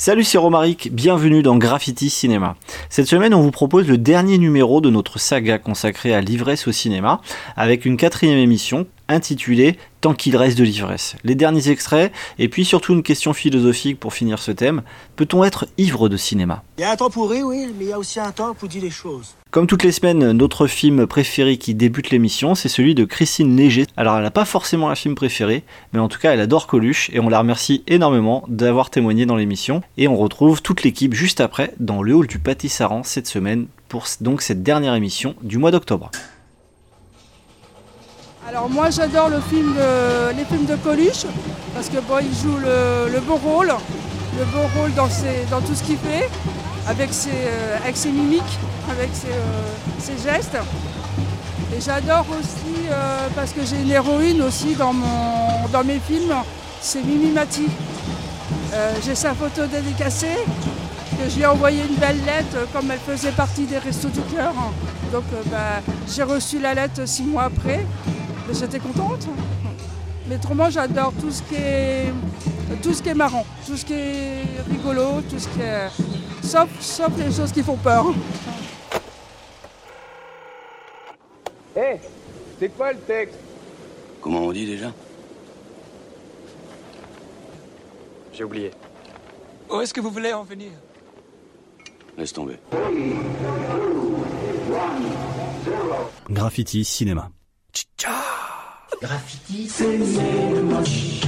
Salut, c'est Romaric, bienvenue dans Graffiti Cinéma. Cette semaine, on vous propose le dernier numéro de notre saga consacrée à l'ivresse au cinéma, avec une quatrième émission intitulée Tant qu'il reste de l'ivresse. Les derniers extraits, et puis surtout une question philosophique pour finir ce thème. Peut-on être ivre de cinéma? Il y a un temps pour rire, oui, mais il y a aussi un temps pour dire les choses. Comme toutes les semaines, notre film préféré qui débute l'émission, c'est celui de Christine Léger. Alors elle n'a pas forcément un film préféré, mais en tout cas elle adore Coluche, et on la remercie énormément d'avoir témoigné dans l'émission. Et on retrouve toute l'équipe juste après dans le hall du Pâtis-Saran cette semaine pour donc cette dernière émission du mois d'octobre. Alors moi j'adore les films de Coluche parce que bon, il joue le, le beau rôle, le beau rôle dans, tout ce qu'il fait, avec ses, euh, mimiques, avec ses, euh, ses gestes. Et j'adore aussi euh, parce que j'ai une héroïne aussi dans, mes films, c'est Mimi Mati. J'ai sa photo dédicacée, que je lui ai envoyé une belle lettre comme elle faisait partie des Restos du Cœur. Donc bah, j'ai reçu la lettre six mois après. Mais J'étais contente. Mais autrement, j'adore tout ce qui est tout ce qui est marrant, tout ce qui est rigolo, tout ce qui est sauf, sauf les choses qui font peur. Hé, c'est quoi le texte? Comment on dit déjà? J'ai oublié. Où est-ce que vous voulez en venir? Laisse tomber. Graffiti Cinéma. Graffiti, c'est moche.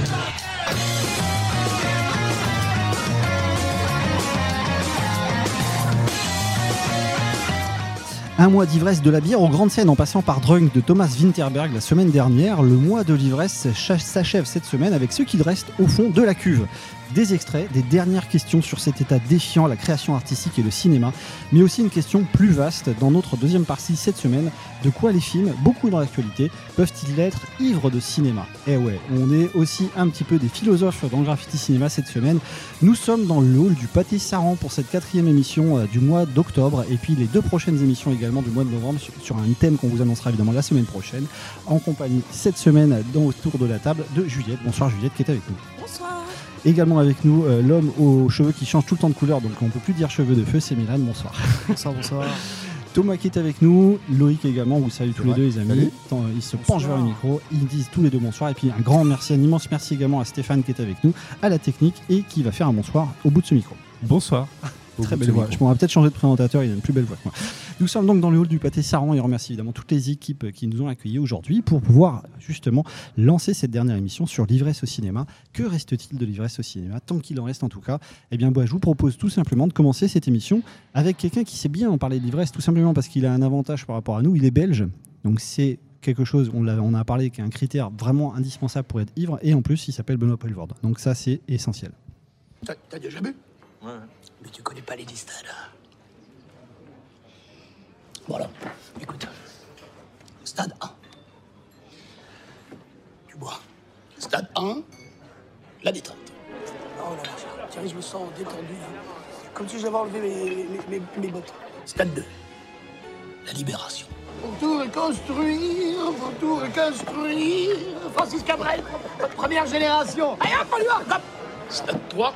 Un mois d'ivresse de la bière aux grandes scènes en passant par Drunk de Thomas Winterberg la semaine dernière. Le mois de l'ivresse s'achève cette semaine avec ce qu'il reste au fond de la cuve. Des extraits, des dernières questions sur cet état défiant la création artistique et le cinéma, mais aussi une question plus vaste dans notre deuxième partie cette semaine. De quoi les films, beaucoup dans l'actualité, peuvent-ils être ivres de cinéma? Eh ouais, on est aussi un petit peu des philosophes dans Graffiti Cinéma cette semaine. Nous sommes dans le hall du Pâté Saran pour cette quatrième émission euh, du mois d'octobre et puis les deux prochaines émissions également du mois de novembre sur, sur un thème qu'on vous annoncera évidemment la semaine prochaine en compagnie cette semaine dans autour de la table de Juliette. Bonsoir Juliette qui est avec nous. Bonsoir. Également avec nous euh, l'homme aux cheveux qui change tout le temps de couleur donc on peut plus dire cheveux de feu, c'est Milan. Bonsoir. Bonsoir, bonsoir. Thomas qui est avec nous, Loïc également, vous saluez tous les deux les amis. Ils se penchent vers le micro, ils disent tous les deux bonsoir et puis un grand merci, un immense merci également à Stéphane qui est avec nous, à la technique et qui va faire un bonsoir au bout de ce micro. Bonsoir. Au Très belle voix. Je pourrais peut-être changer de présentateur, il a une plus belle voix que moi. Nous sommes donc dans le hall du pâté Saran et on remercie évidemment toutes les équipes qui nous ont accueillis aujourd'hui pour pouvoir justement lancer cette dernière émission sur l'ivresse au cinéma. Que reste-t-il de l'ivresse au cinéma? Tant qu'il en reste en tout cas, eh bien bah, je vous propose tout simplement de commencer cette émission avec quelqu'un qui sait bien en parler de l'ivresse, tout simplement parce qu'il a un avantage par rapport à nous, il est belge. Donc c'est quelque chose, on, a parlé, qui est un critère vraiment indispensable pour être ivre, et en plus il s'appelle Benoît Poelvoorde. Donc ça c'est essentiel. T'as t'as déjà bu? Ouais. Mais tu connais pas les stades. Voilà. Écoute. Stade 1. Tu bois. Stade 1. La détente. Oh là là, tiens, je me sens détendu. Comme si j'avais enlevé mes, mes- mes- mes bottes. Stade 2. La libération. Pour tout reconstruire, pour tout reconstruire. Francis Cabrel, première génération. Allez hop, on y va, hop. Stade 3.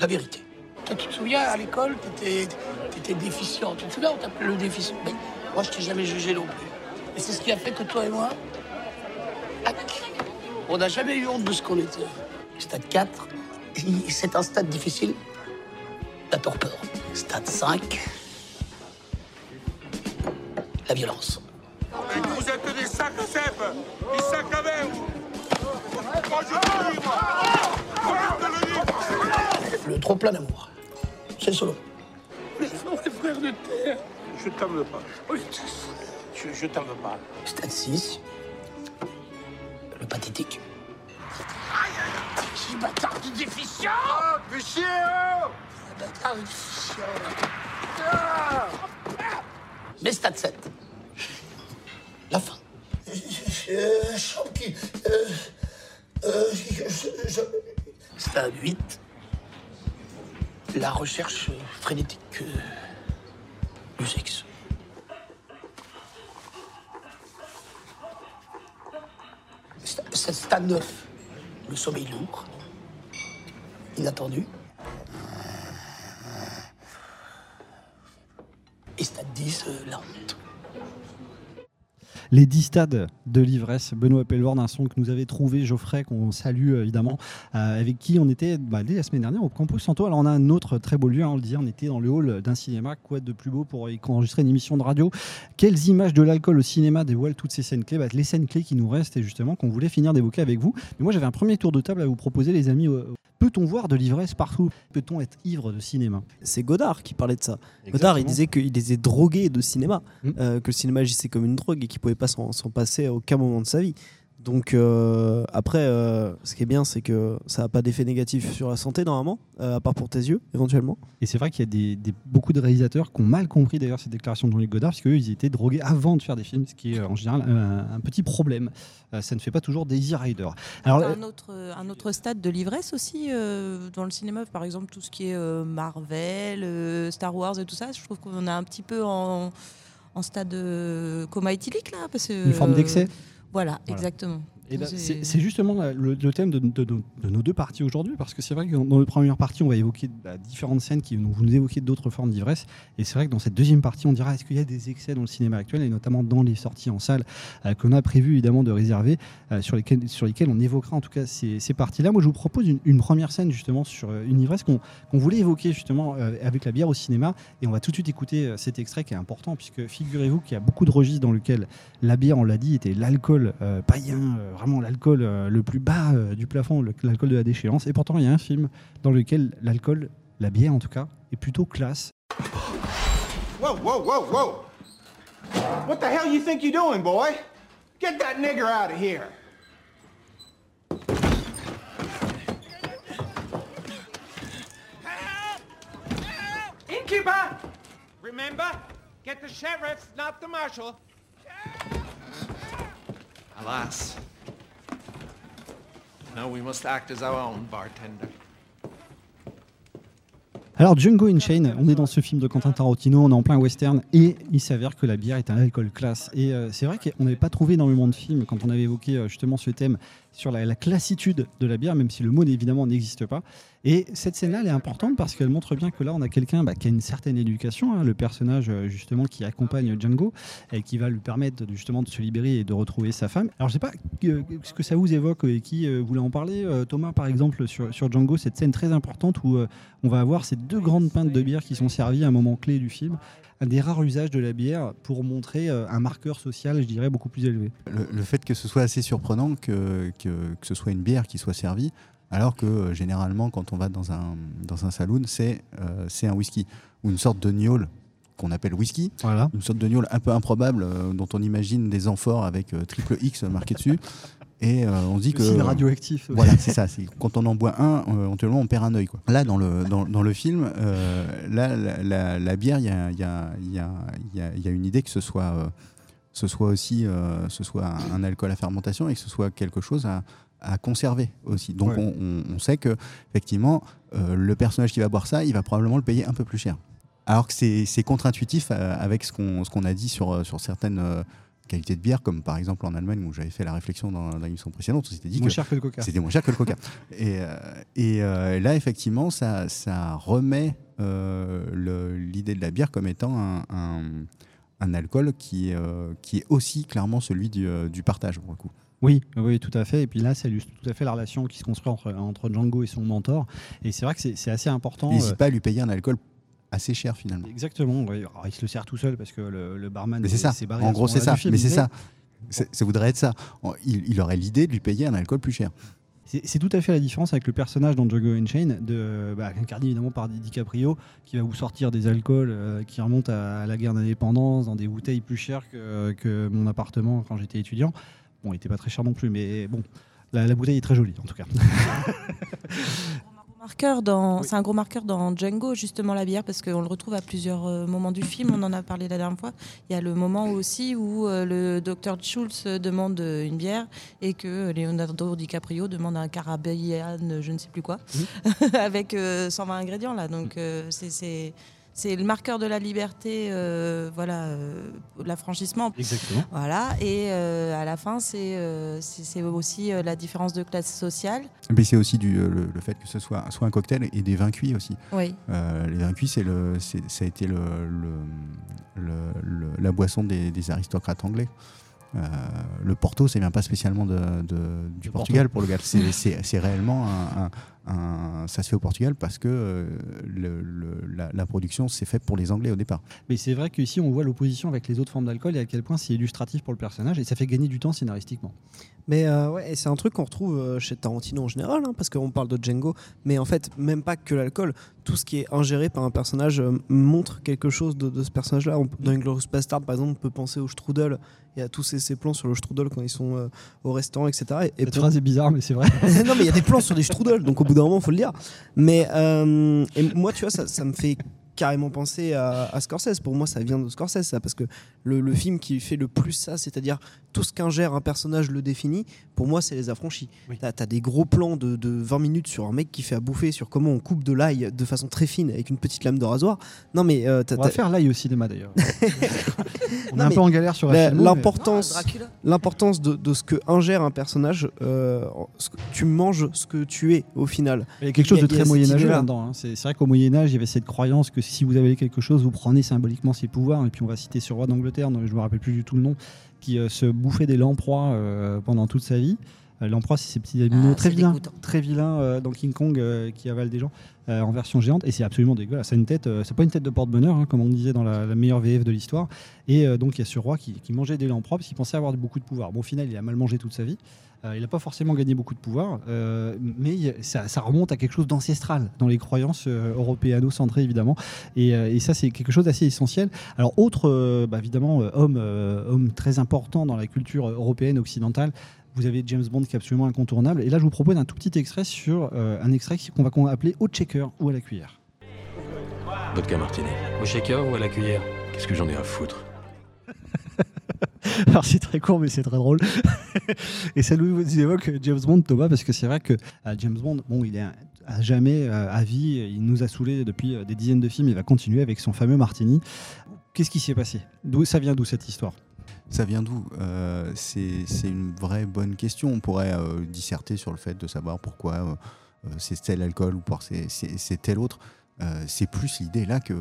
La vérité. Toi, tu te souviens, à l'école, t'étais étais déficient. Tu te souviens, on t'appelait le déficient. Mais moi, je t'ai jamais jugé non plus. Et c'est ce qui a fait que toi et moi, on n'a jamais eu honte de ce qu'on était. Stade 4, c'est un stade difficile. La torpeur. Stade 5, la violence. Vous êtes des sacs à cèpes Des sacs à verre Moi je te Le trop plein d'amour. C'est solo. Les frères de terre. Je t'en veux pas. Oui. Je, je t'en veux pas. Stade 6, le pathétique. Petit bâtard de déficient Ah, fais chier, oh Bâtard de déficient Ah Mais stade 7, la fin. Euh, Champi, euh, euh, je- je- Stade 8, la recherche frénétique euh, du sexe. C'est à neuf. Le sommeil lourd, inattendu. Et stade 10, euh. Les 10 stades de l'ivresse, Benoît Pelvorn, un son que nous avait trouvé Geoffrey, qu'on salue euh, évidemment, euh, avec qui on était bah, dès la semaine dernière au Campus Santo. Alors on a un autre très beau lieu, hein, on le dit, on était dans le hall d'un cinéma, quoi de plus beau pour enregistrer une émission de radio? Quelles images de l'alcool au cinéma dévoilent toutes ces scènes clés? Bah, Les scènes clés qui nous restent et justement qu'on voulait finir d'évoquer avec vous. Mais moi j'avais un premier tour de table à vous proposer les amis. Peut-on voir de l'ivresse partout? Peut-on être ivre de cinéma? C'est Godard qui parlait de ça. Godard, il disait qu'il était drogué de cinéma, Mm. euh, que le cinéma agissait comme une drogue et qu'il pouvait pas s'en passer à aucun moment de sa vie. Donc euh, après, euh, ce qui est bien, c'est que ça n'a pas d'effet négatif sur la santé normalement, euh, à part pour tes yeux éventuellement. Et c'est vrai qu'il y a des, des- beaucoup de réalisateurs qui ont mal compris d'ailleurs cette déclaration de Jean-Luc Godard, parce qu'eux, ils étaient drogués avant de faire des films, ce qui est euh, en général un, un petit problème. Euh, ça ne fait pas toujours des Easy Rider. Alors, un autre, un autre stade de l'ivresse aussi euh, dans le cinéma, par exemple tout ce qui est euh, Marvel, euh, Star Wars et tout ça. Je trouve qu'on est un petit peu en, en stade euh, coma éthylique là. Parce que, Une forme euh, d'excès Voilà, Voilà. exactement. C'est- justement le, le thème de, de- de- de nos deux parties aujourd'hui, parce que c'est vrai que dans, la première partie, on va évoquer bah, différentes scènes qui nous, vous nous évoquez d'autres formes d'ivresse, et c'est vrai que dans cette deuxième partie, on dira est-ce qu'il y a des excès dans le cinéma actuel, et notamment dans les sorties en salle euh, qu'on a prévu évidemment de réserver, euh, sur, lesquelles, sur lesquelles on évoquera en tout cas ces, ces parties-là. Moi, je vous propose une, une première scène justement sur euh, une ivresse qu'on voulait évoquer justement euh, avec la bière au cinéma, et on va tout de suite écouter cet extrait qui est important, puisque figurez-vous qu'il y a beaucoup de registres dans lesquels la bière, on l'a dit, était l'alcool païen, vraiment l'alcool euh, le plus bas euh, du plafond, l'alcool de la déchéance. Et pourtant, il y a un film dans lequel l'alcool, la bière en tout cas, est plutôt classe. Whoa, whoa, whoa, whoa. What the hell you think you're doing, boy? Get that nigger out of here. Innkeeper! Remember, get the sheriff, not the marshal. Alas. We must act as our own bartender. Alors Django Unchained, on est dans ce film de Quentin Tarantino, on est en plein western et il s'avère que la bière est un alcool classe. Et euh, c'est vrai qu'on n'avait pas trouvé énormément de films quand on avait évoqué euh, justement ce thème sur la, la classitude de la bière, même si le mot évidemment n'existe pas. Et cette scène-là, elle est importante parce qu'elle montre bien que là, on a quelqu'un bah, qui a une certaine éducation, hein, le personnage euh, justement qui accompagne Django et qui va lui permettre de, justement de se libérer et de retrouver sa femme. Alors je sais pas euh, ce que ça vous évoque et qui euh, voulait en parler. Euh, Thomas, par exemple, sur, sur Django, cette scène très importante où euh, on va avoir ces deux grandes pintes de bière qui sont servies à un moment clé du film. Un des rares usages de la bière pour montrer euh, un marqueur social, je dirais, beaucoup plus élevé. Le, le fait que ce soit assez surprenant que, que, que ce soit une bière qui soit servie, alors que euh, généralement, quand on va dans un, dans un saloon, c'est euh, c'est un whisky ou une sorte de gnôle qu'on appelle whisky, Voilà. une sorte de gnôle un peu improbable euh, dont on imagine des amphores avec triple X marqué dessus. Et euh, on se dit Le que. signe radioactif. Voilà, c'est ça. Quand on en boit un, euh, éventuellement, on perd un œil. Quoi. Là, dans le, dans, dans le film, euh, là, la, la- la bière, il y a, il y a- il y a- y a- une idée que ce soit, ce soit aussi ce soit un, alcool à fermentation et que ce soit quelque chose à, à conserver aussi. Donc, Ouais. on, on- sait que effectivement, le personnage qui va boire ça, il va probablement le payer un peu plus cher. Alors que c'est contre-intuitif avec ce qu'on ce qu'on a dit sur, sur certaines euh, qualités de bière, comme par exemple en Allemagne où j'avais fait la réflexion dans, dans l'émission précédente, on s'était dit Moins que cher que le coca. c'était moins cher que le coca. et euh, et euh, là, effectivement, ça, ça remet euh, le- l'idée de la bière comme étant un, un, un alcool qui, euh, qui est aussi clairement celui du, euh, du partage, pour le coup. Oui, oui, tout à fait. Et puis là, ça illustre tout à fait la relation qui se construit entre, entre Django et son mentor. Et c'est vrai que c'est c'est assez important. N'hésite euh, pas à lui payer un alcool assez cher, finalement. Exactement. Alors, il se le sert tout seul parce que le, le barman Mais c'est ça. s'est barré En ce gros, c'est ça. Mais c'est ça. Ça voudrait être ça. Il, il aurait l'idée de lui payer un alcool plus cher. C'est c'est tout à fait la différence avec le personnage dans Django Unchained, de, bah, incarné évidemment par DiCaprio, qui va vous sortir des alcools euh, qui remontent à la guerre d'indépendance, dans des bouteilles plus chères que, que mon appartement quand j'étais étudiant. Bon, il n'était pas très cher non plus, mais bon, la, la bouteille est très jolie en tout cas. marqueur dans, c'est un gros marqueur dans Django justement la bière parce qu'on le retrouve à plusieurs euh, moments du film. On en a parlé la dernière fois. Il y a le moment aussi où euh, le docteur Schultz demande euh, une bière et que Leonardo DiCaprio demande un carabéane, je ne sais plus quoi, avec euh, 120 ingrédients là. Donc euh, c'est, c'est le marqueur de la liberté, euh, voilà, euh, l'affranchissement. Exactement. Voilà, et euh, à la fin, c'est euh, c'est aussi euh, la différence de classe sociale. Mais c'est aussi du, le, le fait que ce soit, soit un cocktail et des vins cuits aussi. Oui. Euh, les vins cuits, c'est le, c'est- ça a été le, le- le- le- la boisson des, des aristocrates anglais. Euh, le Porto, c'est bien pas spécialement de, de- du Le Portugal Porto. pour le gars. C'est- réellement un, un- un- ça se fait au Portugal parce que euh, le- le- la, la production s'est faite pour les Anglais au départ. Mais c'est vrai qu'ici, on voit l'opposition avec les autres formes d'alcool et à quel point c'est illustratif pour le personnage et ça fait gagner du temps scénaristiquement. Mais euh, ouais, c'est un truc qu'on retrouve euh, chez Tarantino en général, hein, parce qu'on parle de Django, mais en fait, même pas que l'alcool, tout ce qui est ingéré par un personnage euh, montre quelque chose de, de ce personnage-là. On- Dans Inglourious Bastard, par exemple, on peut penser au Strudel et à tous ces, ces plans sur le Strudel quand ils sont euh, au restaurant, etc. Et, et Cette pour- phrase est bizarre, mais c'est vrai. non, mais il y a des plans sur des strudels, donc au bout d'un moment, faut le dire. Mais et moi, tu vois, ça, ça me fait carrément penser à, à Scorsese. Pour moi, ça vient de Scorsese, ça, parce que le, le film qui fait le plus ça, c'est-à-dire tout ce qu'ingère un personnage le définit, pour moi, c'est Les Affranchis. T'as as des gros plans de, de 20 minutes sur un mec qui fait à bouffer, sur comment on coupe de l'ail de façon très fine avec une petite lame de rasoir. Non, mais euh, t'as- On va faire l'ail au cinéma d'ailleurs. on est un mais peu en galère sur la- la L'importance, l'importance de, de ce que ingère un personnage, euh, ce que- tu manges ce que tu es au final. Il y a quelque chose de très moyenâgeux là-dedans. hein. C'est c'est vrai qu'au Moyen-Âge, il y avait cette croyance que si vous avez quelque chose, vous prenez symboliquement ses pouvoirs. Et puis on va citer ce roi d'Angleterre, dont je me rappelle plus du tout le nom, qui euh, se bouffait des lamproies euh, pendant toute sa vie. Euh, Lamproie, c'est ces petits animaux Ah, très c'est vilains, très vilains euh, dans King Kong euh, qui avalent des gens euh, en version géante. Et c'est absolument dégueulasse. C'est une tête, c'est pas une tête de porte-bonheur, hein, comme on disait dans la, la meilleure VF de l'histoire. Et donc il y a ce roi qui, qui mangeait des lamproies parce qu'il pensait avoir beaucoup de pouvoir. Bon, au final, il a mal mangé toute sa vie. Il n'a pas forcément gagné beaucoup de pouvoir, mais ça, ça remonte à quelque chose d'ancestral dans les croyances européano-centrées évidemment. Et, et ça, c'est quelque chose d'assez essentiel. Alors, autre, bah, évidemment, homme, homme très important dans la culture européenne occidentale. Vous avez James Bond qui est absolument incontournable. Et là, je vous propose un tout petit extrait sur euh, un extrait qu'on va qu'on va appeler au checker ou à la cuillère. Vodka martini. Au shaker ou à la cuillère? Qu'est-ce que j'en ai à foutre? Alors c'est très court mais c'est très drôle. et ça nous évoque James Bond Thomas parce que c'est vrai que euh, James Bond, bon il est à jamais euh, à vie, il nous a saoulés depuis des dizaines de films, il va continuer avec son fameux Martini. Qu'est-ce qui s'est passé? D'où ça vient d'où cette histoire? Ça vient d'où Euh, C'est une vraie bonne question. On pourrait euh, disserter sur le fait de savoir pourquoi euh, c'est tel alcool ou c'est- tel autre. C'est plus l'idée là que,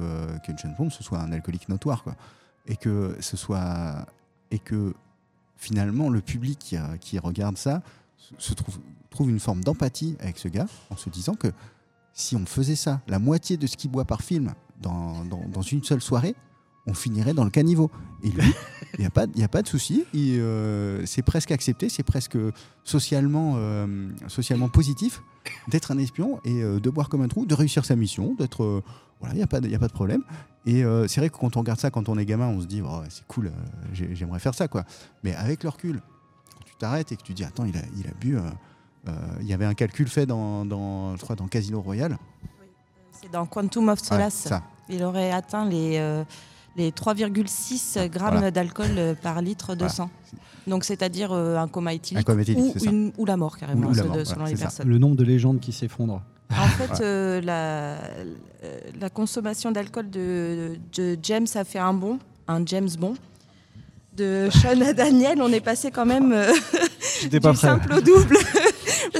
que James Bond ce soit un alcoolique notoire. Quoi. Et que ce soit. Et que finalement, le public qui, qui regarde ça se- trouve, trouve une forme d'empathie avec ce gars en se disant que si on faisait ça, la moitié de ce qu'il boit par film dans- dans une seule soirée, on finirait dans le caniveau. Et lui, il n'y a, pas- il y a pas de souci. Euh, c'est presque accepté, c'est presque socialement, euh, socialement positif d'être un espion et euh, de boire comme un trou, de réussir sa mission, d'être. euh, voilà, il n'y a, pas de- il y a pas de problème. Et euh, c'est vrai que quand on regarde ça, quand on est gamin, on se dit, Oh, c'est cool, euh, j'ai- j'aimerais faire ça. quoi. Mais avec le recul, quand tu t'arrêtes et que tu dis, attends, il a, il a bu. euh, euh, il y avait un calcul fait dans, dans, je crois, dans Casino Royale. C'est dans Quantum of Solace. ça. Il aurait atteint les, euh, les 3,6 grammes Voilà. d'alcool euh, par litre de Voilà. sang. Donc c'est-à-dire euh, un coma éthylique, Un coma éthylique, ou, une- la mort carrément, Ou la selon- mort, selon voilà, les ça. personnes. Le nombre de légendes qui s'effondrent. En fait, euh, la, la consommation d'alcool de, de James a fait un bond, un James Bond. De Sean à Daniel, on est passé quand même euh, du simple au double.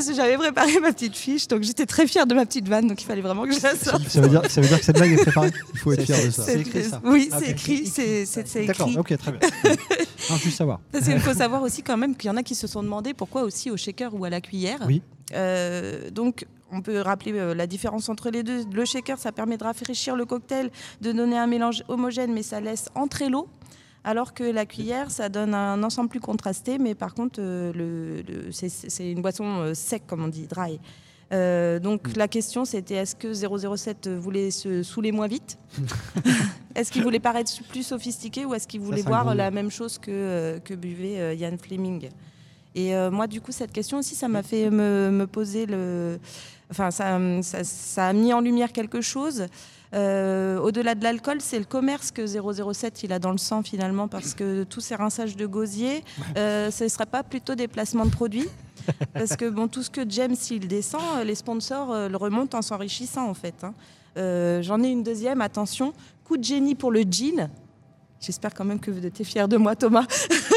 Parce que j'avais préparé ma petite fiche, donc j'étais très fière de ma petite vanne, donc il fallait vraiment que je la sorte. Ça veut, dire, ça veut dire que cette blague est préparée? Il faut être fier de ça. C'est- écrit ça Oui, Ah, c'est écrit, c'est c'est D'accord, écrit. ok, très bien. Non, juste savoir. Parce qu'il faut savoir aussi quand même qu'il y en a qui se sont demandé pourquoi aussi au shaker ou à la cuillère. Oui. Euh, donc, on peut rappeler euh, la différence entre les deux. Le shaker, ça permet de rafraîchir le cocktail, de donner un mélange homogène, mais ça laisse entrer l'eau. Alors que la cuillère, ça donne un ensemble plus contrasté, mais par contre, euh, le, le- c'est- une boisson euh, sec, comme on dit, dry. Euh, donc la question c'était est-ce que 007 voulait se saouler moins vite Est-ce qu'il voulait paraître plus sophistiqué ou est-ce qu'il voulait gros la même chose que, euh, que buvait euh, Ian Fleming? Et moi du coup cette question aussi ça m'a fait me, me poser le... Enfin ça, ça, ça a mis en lumière quelque chose. Euh, Au-delà de l'alcool, c'est le commerce que 007 il a dans le sang finalement parce que tous ces rinçages de gosier, euh, ce ne serait pas plutôt des placements de produits? Parce que bon, tout ce que James il descend, euh, les sponsors le remontent en s'enrichissant en fait. hein. Euh, J'en ai une deuxième, attention. Coup de génie pour le jean. J'espère quand même que vous êtes fiers de moi, Thomas.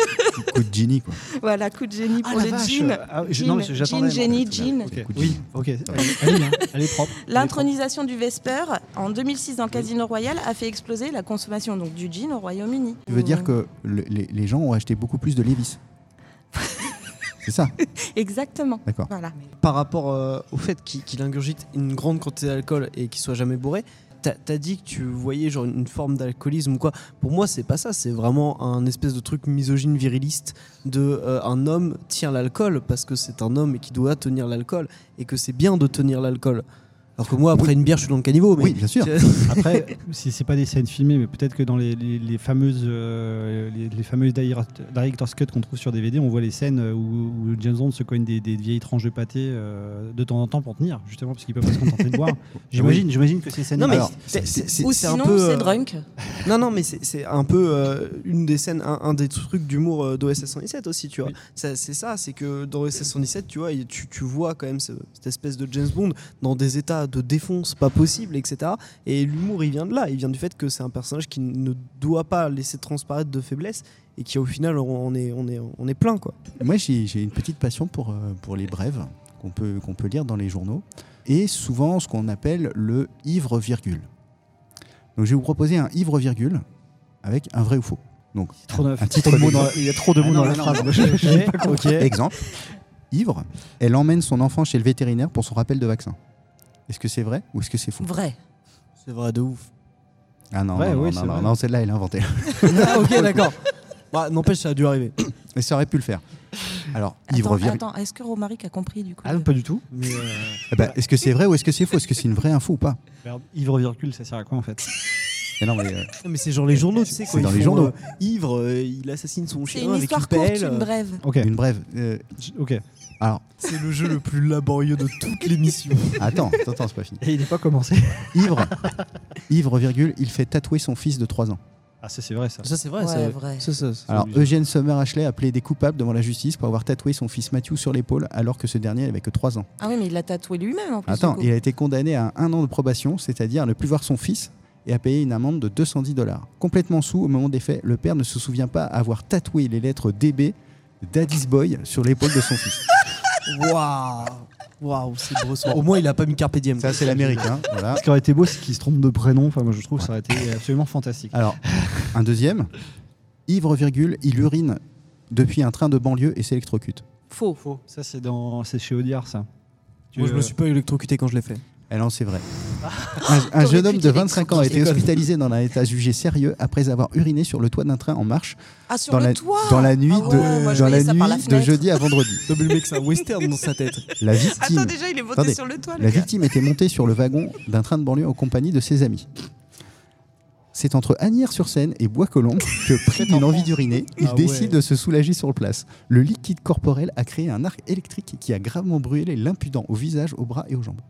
Coup de Ginny, quoi. voilà, coup de génie Ah, pour la le jean. Ah, je- Jean, non, génie, jean. Oui, ok. Elle, est bien, elle est propre. L'intronisation du Vesper en 2006 dans Casino Royale a fait exploser la consommation donc, du jean au Royaume-Uni. Tu veux dire que le- les, les gens ont acheté beaucoup plus de Levis C'est ça Exactement. D'accord. Voilà. Par rappre euh, au fait qu'il qu'il ingurgite une grande quantité d'alcool et qu'il soit jamais bourré, t'as as dit que tu voyais genre une forme d'alcoolisme ou quoi. Pour moi, c'est pas ça. C'est vraiment un espèce de truc misogyne viriliste de euh, un homme tient l'alcool parce que c'est un homme et qui doit tenir l'alcool et que c'est bien de tenir l'alcool. Alors que moi, après une bière, je suis dans le caniveau. Mais Oui, bien sûr. Après, si c'est pas des scènes filmées, mais peut-être que dans les, les- les fameuses, euh, les, les fameuses dire- director's cut qu'on trouve sur DVD, on voit les scènes où, où James Bond se cogne des, des vieilles tranches de pâté euh, de temps en temps pour tenir, justement parce qu'il peut pas se contenter de boire. J'imagine, j'imagine que ces scènes. Non mais c'est- Ou sinon, c'est euh, drunk. Non non mais c'est un peu euh, une des scènes, un, un des trucs d'humour euh, d'OSS 117 aussi, tu vois. C'est ça, c'est que dans OSS 117, tu vois, tu, tu vois quand même ce- cette espèce de James Bond dans des états de défonce pas possible, etc. Et l'humour, il vient de là, il vient du fait que c'est un personnage qui ne doit pas laisser transparaître de faiblesse et qui au final on est, on est, on est plein quoi. Moi, j'ai j'ai une petite passion pour, euh, pour les brèves qu'on peut, qu'on peut lire dans les journaux et souvent ce qu'on appelle le ivre-virgule. Donc, je vais vous proposer un ivre-virgule avec un vrai ou faux. Donc, Trop de- un trop titre de mots d'exemple. dans la- il y a trop de mots Ah dans non, la non, phrase. non. Exemple, ivre, elle emmène son enfant chez le vétérinaire pour son rappel de vaccin. Est-ce que c'est vrai ou est-ce que c'est faux? Vrai. C'est vrai de ouf. Ah non, Ouais, non, oui, non, c'est non, celle-là, elle a inventé. Ah, ok d'accord. Bah, N'empêche, ça a dû arriver. Mais ça aurait pu le faire. Alors, Attends, ivre-virgule. attends, est-ce que Romaric a compris du coup Ah non, pas du tout. Mais euh, Eh ben, est-ce que c'est vrai ou est-ce que c'est faux? Est-ce que c'est une vraie info ou pas? Merde, ivre virgule, ça sert à quoi en fait? Mais non, mais, euh, Non, mais c'est genre les journaux, tu sais C'est quoi. dans ils les font, journaux. euh, ivre, euh, il assassine son C'est chien une avec une courte, pelle. une euh, brève. Ok. une brève. euh, Ok. alors, C'est le jeu le plus laborieux de toute l'émission. attends, attends, attends, c'est pas fini. Et il n'est pas commencé. Ivre, ivre, virgule, il fait tatouer son fils de 3 ans. Ah, ça c'est vrai ça. Ça c'est vrai, Ouais, ça, vrai. ça, ça, ça. Alors, obligé. Eugène Summer Ashley a plaidé coupable devant la justice pour avoir tatoué son fils Matthew sur l'épaule alors que ce dernier n'avait que 3 ans. Ah oui, mais il l'a tatoué lui-même en plus. Attends, du coup. il a été condamné à un an de probation, c'est-à-dire à ne plus voir son fils et à payer une amende de 210 dollars. Complètement sous au moment des faits, le père ne se souvient pas avoir tatoué les lettres DB, Daddy's Boy, sur l'épaule de son fils. Waouh Waouh, c'est Bresson. Au moins, il a pas mis Carpe Diem. Ça, c'est l'Amérique. hein, voilà. Ce qui aurait été beau, c'est qu'il se trompe de prénom. Enfin, moi, je trouve que ça aurait été absolument fantastique. Alors, un deuxième, ivre, virgule, il urine depuis un train de banlieue et s'électrocute. Faux. Faux. Ça, c'est dans, chez Audiard, ça. Tu- Moi, je me suis pas électrocuté quand je l'ai fait. Eh non, c'est vrai. Un, un jeune homme de 25 ans a été hospitalisé dans un état jugé sérieux après avoir uriné sur le toit d'un train en marche Ah, sur dans, le la, toit dans la nuit Ah ouais, de, dans la la jeudi à vendredi. Non, mais le mec, c'est un western dans sa tête. La victime, Attends, déjà, il est monté Attendez. sur le toit, le la gars. victime était montée sur le wagon d'un train de banlieue en compagnie de ses amis. C'est entre Agnières-sur-Seine et Bois-Colombes que, pris d'une envie d'uriner, il Ah ouais. décide de se soulager sur place. Le liquide corporel a créé un arc électrique qui a gravement brûlé l'impudent au visage, aux bras et aux jambes.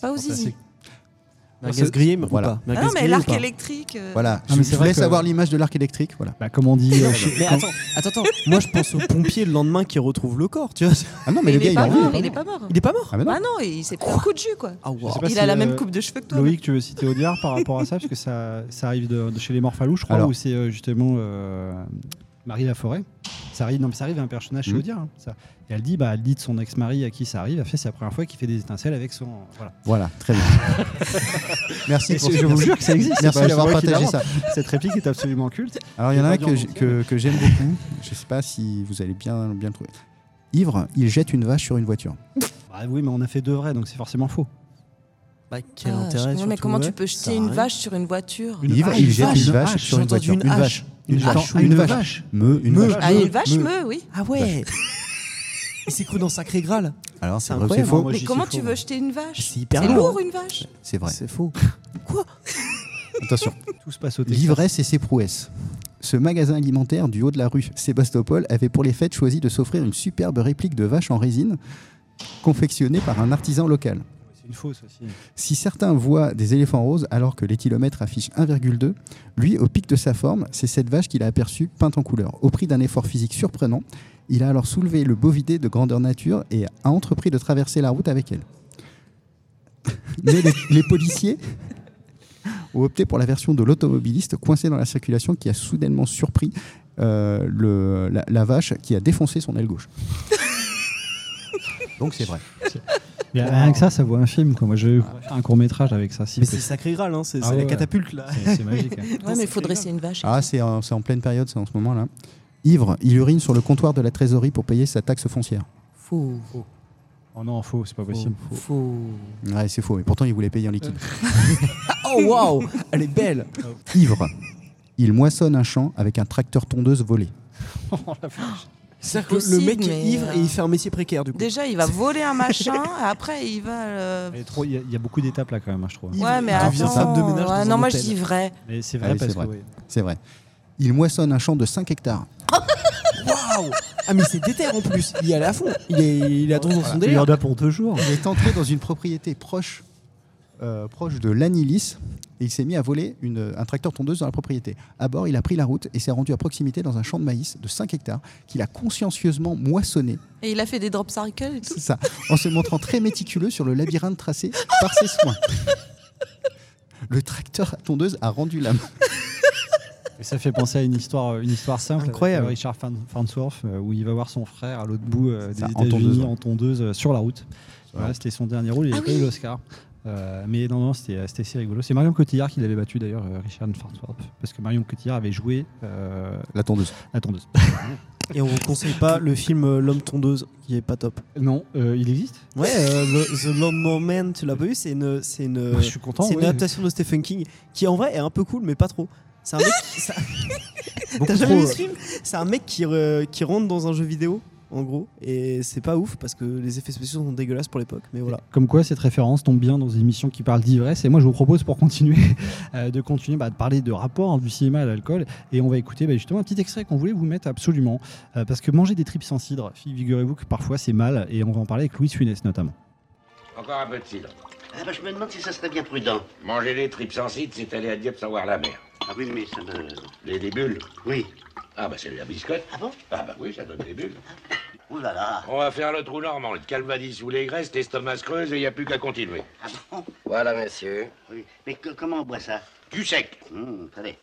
Pas aux zizi. Merguez mais Voilà. ou pas Ah non, mais ou l'arc électrique. euh, Voilà, je, mais je c'est vous vrai laisse que- avoir l'image de l'arc électrique. Voilà. Bah, comme on dit. euh, chez- Mais attends, attends, attends. Moi, je pense aux pompiers le lendemain qui retrouvent le corps, tu vois. Ah non, Mais mais le il gars, est il mort, il est pas mort. Il est pas mort Ah, mais non. Ah non, il s'est pris un coup de jus, quoi. Ah, Je wow. sais pas Il si, a la euh, même coupe de cheveux que toi. Loïc, tu veux citer Audiard par rapport à ça Parce que ça, ça arrive de, de chez les Morphalous, je crois, où c'est euh, justement euh, Marie Laforêt. Ça arrive, non, mais ça arrive à un personnage Mhm. Audiard. hein, ça. Et elle dit, bah, elle dit de son ex-mari à qui ça arrive. Elle fait, c'est la première fois qu'il fait des étincelles avec son. Voilà. Voilà, très bien. Merci pour je vous jure que ça existe. Merci d'avoir partagé ça. Cette réplique est absolument culte. Alors, il y en a un que, j'aime beaucoup. Je sais pas si vous allez bien, bien le trouver. Ivre, il jette une vache sur une voiture. Bah oui, mais on a fait deux vrais, donc c'est forcément faux. Bah, quel Ah, je intérêt mais comment tu peux jeter une vache sur une voiture? Une Ivre, il jette une vache sur une voiture. une vache. Une, vache. attends, Une une vache. vache. Me, une Me. vache. Ah, une vache me. me, oui. Ah ouais Il s'est cru dans Sacré Graal. Alors, c'est vrai c'est faux Moi, Mais comment tu faux, veux jeter une vache C'est hyper C'est lourd. lourd, une vache C'est vrai. C'est faux. Quoi Attention. Tout se passe au. L'ivresse et ses prouesses. Ce magasin alimentaire du haut de la rue Sébastopol avait pour les fêtes choisi de s'offrir une superbe réplique de vache en résine confectionnée par un artisan local. C'est une fausse aussi. Si certains voient des éléphants roses alors que l'éthylomètre affiche 1,2, lui, au pic de sa forme, c'est cette vache qu'il a aperçue peinte en couleur. Au prix d'un effort physique surprenant, il a alors soulevé le bovidé de grandeur nature et a entrepris de traverser la route avec elle. Mais les, les policiers ont opté pour la version de l'automobiliste coincé dans la circulation qui a soudainement surpris euh, le, la, la vache qui a défoncé son aile gauche. Donc c'est vrai. Mais Rien que ça, ça vaut un film. Quoi. Moi, j'ai fait un court métrage avec ça. si, Mais c'est- sacré Graal, hein, c'est Ah c'est ouais, la catapulte là. C'est magique. hein. Ouais, mais il faut dresser une vache. Ah, c'est en, pleine période, c'est en ce moment-là. Ivre, il urine sur le comptoir de la trésorerie pour payer sa taxe foncière. Faux. Oh non, faux, c'est pas possible. Faux. Ouais, c'est faux. Et pourtant, il voulait payer en liquide. Oh waouh, elle est belle. Ivre, il moissonne un champ avec un tracteur tondeuse volé. C'est-à-dire que le mec est ivre euh, et il fait un métier précaire du coup. Déjà, il va voler un machin, et après, il va. euh, Il y a trop- Il y, a- il y a beaucoup d'étapes là quand même, hein, je trouve. Ouais, mais il attends. femme de ménage ouais, non, moi je dis vrai. Mais c'est vrai parce c'est vrai. que. oui. C'est vrai. Il moissonne un champ de 5 hectares. Waouh Ah mais c'est déter en plus. Il est allé à fond. Il est, il est à dans son Il délire. en a pour deux jours. Il est entré dans une propriété proche, euh, proche de l'Anilis et il s'est mis à voler une- un tracteur tondeuse dans la propriété. À bord, il a pris la route et s'est rendu à proximité dans un champ de maïs de 5 hectares qu'il a consciencieusement moissonné, Et il a fait des drop circles et tout. c'est ça, en se montrant très méticuleux sur le labyrinthe tracé par ses soins. Le tracteur tondeuse a rendu l'âme. Et ça fait penser à une histoire, une histoire simple. Incroyable. avec, euh, Richard Farnsworth, euh, où il va voir son frère à l'autre bout euh, des États-Unis en tondeuse euh, sur la route. Voilà, c'était son dernier rôle. Il Ah n'a pas oui. eu l'Oscar. Euh, mais non, non, c'était assez rigolo. C'est Marion Cotillard qui l'avait battu d'ailleurs, euh, Richard Farnsworth, parce que Marion Cotillard avait joué euh, La tondeuse. la tondeuse. Et on vous conseille pas le film L'homme tondeuse qui est pas top. non, euh, il existe? Ouais, euh, le- The Lawnmower Man, tu l'as pas vu? C'est une, c'est une, Bah, Je suis content. c'est une adaptation de Stephen King qui en vrai est un peu cool mais pas trop. C'est un mec. qui- ça- Beaucoup T'as jamais vu ce film? C'est un mec qui, qui rentre dans un jeu vidéo en gros et c'est pas ouf parce que les effets spéciaux sont dégueulasses pour l'époque. Mais voilà. Comme quoi, cette référence tombe bien dans une émission qui parle d'ivresse. Et moi, je vous propose, pour continuer, euh, de continuer bah, de parler de rapport du cinéma à l'alcool. Et on va écouter bah, justement un petit extrait qu'on voulait vous mettre absolument. Euh, parce que manger des tripes sans cidre, figurez-vous que parfois c'est mal. Et on va en parler avec Louis Funès notamment. Encore un peu de cidre. Ah bah, je me demande si ça serait bien prudent. Manger des tripes sans cidre, c'est aller à Dieppe sans voir la mer. Ah oui, mais ça me... Les, des bulles Oui. Ah bah c'est la biscotte. Ah bon Ah bah oui, ça donne des bulles. Ouh là là. On va faire le trou normand, le calvadis sous les graisses, l'estomac se creuse et il n'y a plus qu'à continuer. Ah bon Voilà, monsieur. Oui. Mais que- comment on boit ça? Du sec. Hum, Allez.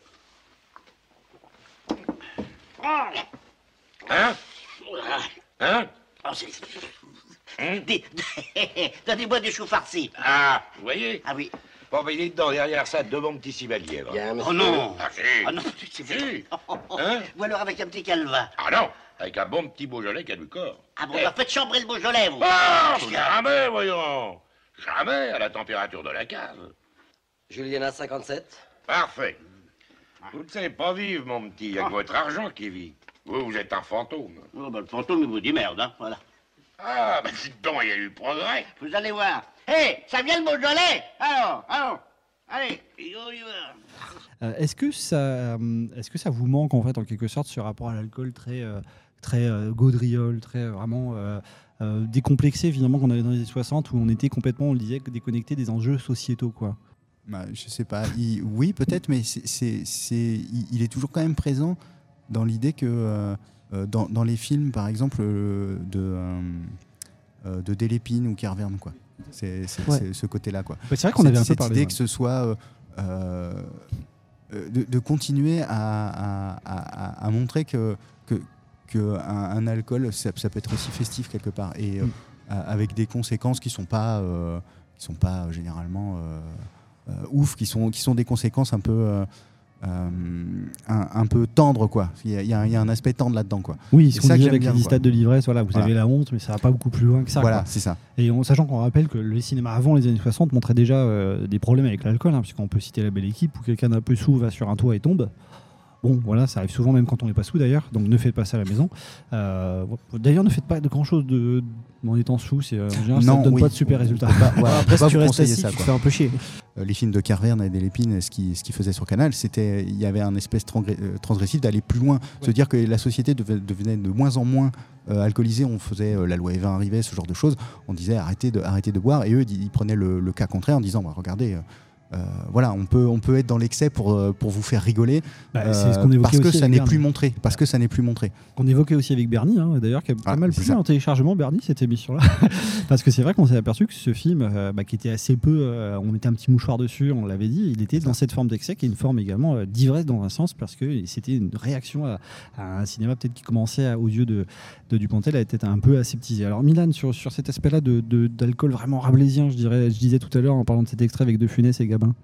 Hein? Hein? Oh, c'est... Des- Donnez-moi du chou farci. Ah, vous voyez? Ah oui. Bon, ben il est dedans, derrière ça, deux bons petits cibalièvres. Oh non Ah si Ah non, c'est Si Oh, Hein Ou alors avec un petit calva. Ah non Avec un bon petit Beaujolais qui a du corps. Ah bon, Eh. bah faites chambrer le Beaujolais, vous. Oh, jamais, voyons Jamais à la température de la cave. Juliana 57 Parfait. Vous ne savez pas vivre, mon petit. Il y a que votre argent qui vit. Vous, vous êtes un fantôme. Oh, bah, le fantôme, il vous dit merde, hein, voilà. Ah, ben dites donc, il y a eu progrès. Vous allez voir. Hé, ça vient le Beaujolais Alors, alors. Allez, on y va. Euh, est-ce que ça, euh, est-ce que ça vous manque en fait en quelque sorte ce rapport à l'alcool très, euh, très euh, gaudriole, très vraiment décomplexé finalement qu'on avait dans les années 60 où on était complètement, on le disait, déconnecté des enjeux sociétaux quoi? Bah, je sais pas. Il- oui, peut-être, mais c'est, c'est- c'est- il, il est toujours quand même présent dans l'idée que dans, dans les films, par exemple, de, de Delépine ou Carverne, quoi. C'est, Ouais. ce côté-là, quoi. Bah, c'est vrai qu'on avait un peu cette parlé, idée ouais. que ce soit euh, euh, euh, de, de continuer à, à- à- à- à montrer que, que, que un, un alcool, ça, ça peut être aussi festif quelque part et Mm. a- avec des conséquences qui sont pas euh, qui sont pas généralement euh, euh, ouf, qui sont qui sont des conséquences un peu un, un peu tendres quoi. Il y a, il y a un- aspect tendre là-dedans quoi. Oui, c'est qu'on ça que avec bien, les stades de l'ivresse, voilà, vous Voilà. avez la honte, mais ça va pas beaucoup plus loin que ça. Voilà, c'est ça. Et en sachant qu'on rappelle que le cinéma avant les années 60 montrait déjà euh, des problèmes avec l'alcool, hein, puisqu'on peut citer La Belle Équipe où quelqu'un d'un peu sous va sur un toit et tombe. Bon, voilà, ça arrive souvent même quand on n'est pas sous d'ailleurs, donc ne faites pas ça à la maison. Euh, d'ailleurs, ne faites pas de grand chose de, en étant sous, c'est, euh, en général, ça ne donne oui, pas de super résultats. pas- voilà, Après, si tu restes assis, ça, tu te fais un peu chier. Euh, les films de Carverne et Delépine, ce qu'ils ce qu'ils faisaient sur Canal, c'était il y avait un espèce transgressif d'aller plus loin, se dire que la société devait- devenait de moins en moins euh, alcoolisée. On faisait euh, la loi Evin arrivait, ce genre de choses. On disait arrêtez de arrêtez de boire, et eux ils, ils prenaient le, le cas contraire en disant bah, regardez. euh, euh, voilà, on peut, on peut être dans l'excès pour, euh, pour vous faire rigoler. Bah, euh, ce parce que ça n'est plus montré. Parce que ça n'est plus montré. Qu'on évoquait aussi avec Bernie, hein, d'ailleurs, qui a pas mal c'est plu en téléchargement, Bernie, cette émission-là. Parce que c'est vrai qu'on s'est aperçu que ce film, euh, bah, qui était assez peu, on mettait un petit mouchoir dessus, on l'avait dit, il était dans cette forme d'excès, qui est une forme également d'ivresse dans un sens, parce que c'était une réaction à, à un cinéma peut-être qui commençait à- aux yeux de, de Dupontel à être un peu aseptisé. Alors Milan, sur, sur cet aspect-là de- de- d'alcool vraiment rabelaisien, je dirais, je disais tout à l'heure en parlant de cet extrait avec De Funès et Gabin.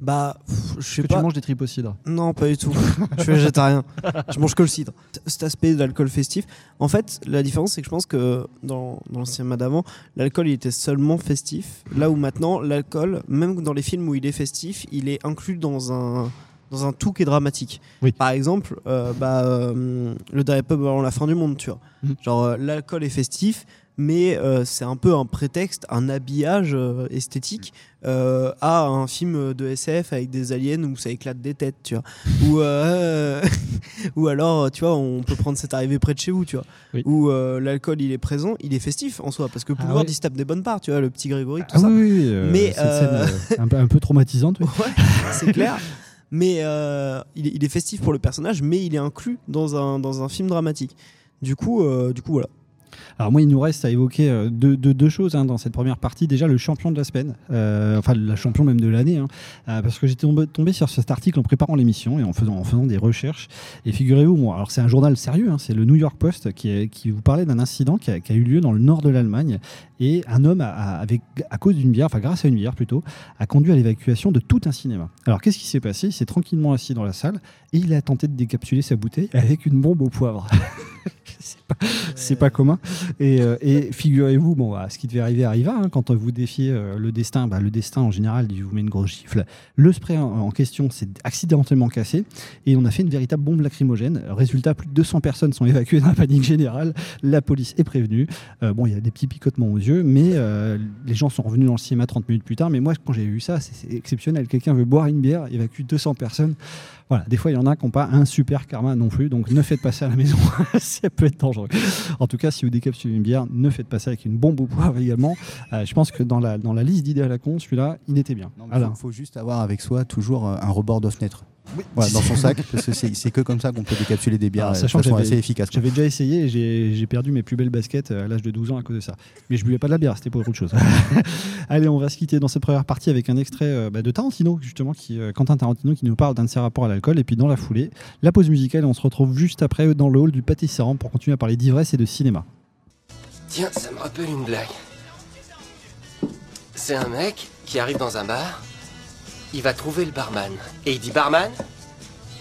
Bah, je sais que pas. tu manges des tripes au cidre? Non, pas du tout. je suis végétarien. Je mange que le cidre. Cet aspect d'alcool festif, en fait, la différence, c'est que je pense que dans, dans le cinéma d'avant, l'alcool, il était seulement festif. Là où maintenant, l'alcool, même dans les films où il est festif, il est inclus dans un dans un tout qui est dramatique. Par exemple, euh, bah, euh, le dernier pub avant la fin du monde, tu vois. Genre, euh, l'alcool est festif, mais euh, c'est un peu un prétexte, un habillage euh, esthétique euh, à un film de SF avec des aliens où ça éclate des têtes, tu vois. ou, euh, ou alors, tu vois, on peut prendre cette arrivée près de chez vous, tu vois. Où euh, l'alcool il est présent, il est festif en soi, parce que pouvoir ouais. il se tape des bonnes parts, tu vois, le petit Grégory, tout Ah ça. oui, oui, euh, mais scène un, peu, un peu traumatisante. oui. c'est clair. Mais il, est, il est festif pour le personnage, mais il est inclus dans un, dans un film dramatique. Du coup, du coup voilà. Alors moi, il nous reste à évoquer euh, deux, choses hein, dans cette première partie. Déjà, le champion de la semaine, euh, enfin la champion même de l'année, hein, euh, parce que j'étais tombé, sur cet article en préparant l'émission et en faisant, des recherches. Et figurez-vous, bon, alors c'est un journal sérieux, hein, c'est le New York Post qui, vous parlait d'un incident qui a, eu lieu dans le nord de l'Allemagne et un homme, à cause d'une bière, enfin grâce à une bière plutôt, a conduit à l'évacuation de tout un cinéma. Alors qu'est-ce qui s'est passé? Il s'est tranquillement assis dans la salle et il a tenté de décapsuler sa bouteille avec une bombe au poivre. c'est pas, commun. Et, euh, et figurez-vous, bon, bah, ce qui devait arriver arriva. hein, quand vous défiez euh, le destin, bah, le destin en général, il vous met une grosse gifle. Le spray en, en question s'est accidentellement cassé et on a fait une véritable bombe lacrymogène. Résultat, plus de 200 personnes sont évacuées dans la panique générale. La police est prévenue. Euh, bon, il y a des petits picotements aux yeux, mais euh, les gens sont revenus dans le cinéma 30 minutes plus tard. Mais moi, quand j'ai vu ça, c'est c'est exceptionnel. Quelqu'un veut boire une bière, évacue 200 personnes. Voilà, des fois, il y en a qui n'ont pas un super karma non plus, donc ne faites pas ça à la maison, ça peut être dangereux. En tout cas, si vous décapsulez une bière, ne faites pas ça avec une bombe au poivre également. Euh, je pense que dans la, dans la liste d'idées à la con, celui-là, il était bien. Il faut, faut juste avoir avec soi toujours euh, un rebord de fenêtre. Voilà, dans son sac, parce que c'est que comme ça qu'on peut décapsuler des bières de sachant que façon assez efficace. J'avais déjà essayé et j'ai j'ai perdu mes plus belles baskets euh, à l'âge de 12 ans à cause de ça. Mais je buvais pas de la bière, c'était pour autre chose. Allez, on va se quitter dans cette première partie avec un extrait euh, bah, de Tarantino, justement, qui, euh, Quentin Tarantino, qui nous parle d'un de ses rapports à l'alcool. Et puis dans la foulée, la pause musicale et on se retrouve juste après dans le hall du pâtisserie pour continuer à parler d'ivresse et de cinéma. Tiens, ça me rappelle une blague. C'est un mec qui arrive dans un bar, il va trouver le barman. Et il dit Barman,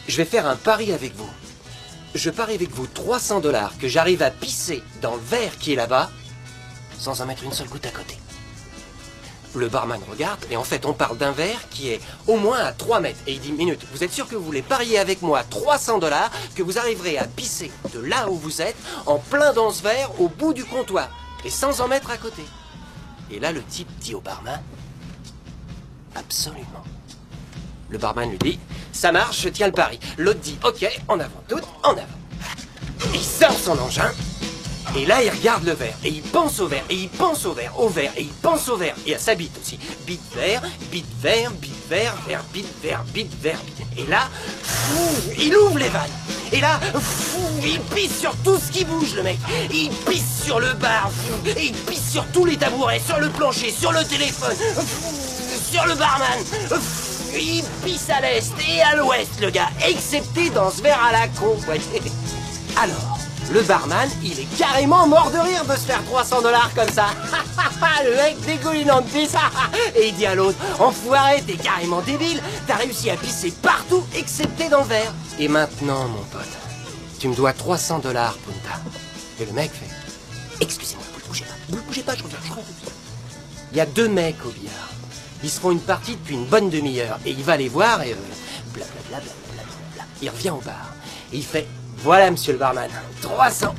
je vais faire un pari avec vous. Je parie avec vous 300 dollars que j'arrive à pisser dans le verre qui est là-bas sans en mettre une seule goutte à côté. Le barman regarde et en fait on parle d'un verre qui est au moins à 3 mètres. Et il dit Minute, vous êtes sûr que vous voulez parier avec moi 300 dollars que vous arriverez à pisser de là où vous êtes en plein dans ce verre au bout du comptoir et sans en mettre à côté? Et là le type dit au barman Absolument. Le barman lui dit Ça marche, je tiens le pari. L'autre dit Ok, en avant tout, en avant. Il sort son engin. Et là, il regarde le verre, et il pense au verre, et il pense au verre, au verre, et il pense au verre, et à sa bite aussi. Bite verre, bite verre, bite verre, verre, bite verre, bite verre, bite. Et là, fou, il ouvre les vannes. Et là, fou, il pisse sur tout ce qui bouge, le mec. Il pisse sur le bar, fou, et il pisse sur tous les tabourets, sur le plancher, sur le téléphone, sur le barman. Il pisse à l'est et à l'ouest, le gars, excepté dans ce verre à la con. ouais. Alors, le barman, il est carrément mort de rire de se faire 300 dollars comme ça. le mec dégoulinant de pisse. Et il dit à l'autre, enfoiré, t'es carrément débile. T'as réussi à pisser partout excepté dans le verre. Et maintenant, mon pote, tu me dois 300 dollars, Punta. Et le mec fait, excusez-moi, vous ne bougez pas, vous ne bougez pas, je reviens, je reviens. Il y a deux mecs au billard. Ils se font une partie depuis une bonne demi-heure. Et il va les voir et... euh, blablabla, blablabla. Il revient au bar. Et il fait, voilà, monsieur le barman, 300.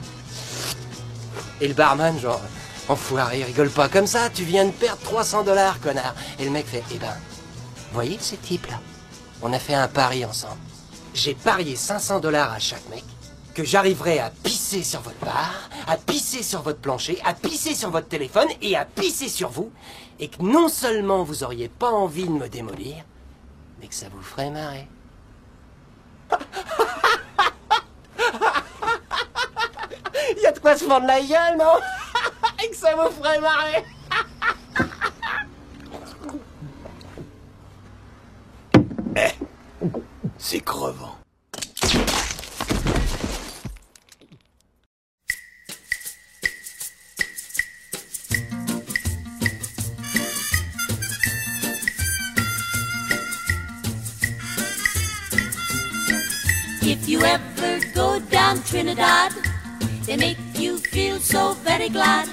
Et le barman, genre, enfoiré, rigole pas comme ça, tu viens de perdre 300 dollars, connard. Et le mec fait, eh ben, voyez ces types-là On a fait un pari ensemble. J'ai parié 500 dollars à chaque mec que j'arriverai à pisser sur votre bar, à pisser sur votre plancher, à pisser sur votre téléphone et à pisser sur vous, et que non seulement vous auriez pas envie de me démolir, mais que ça vous ferait marrer. Il y a de quoi se fendre la gueule, non? Et que ça vous ferait marrer C'est crevant. Trinidad, they make you feel so very glad.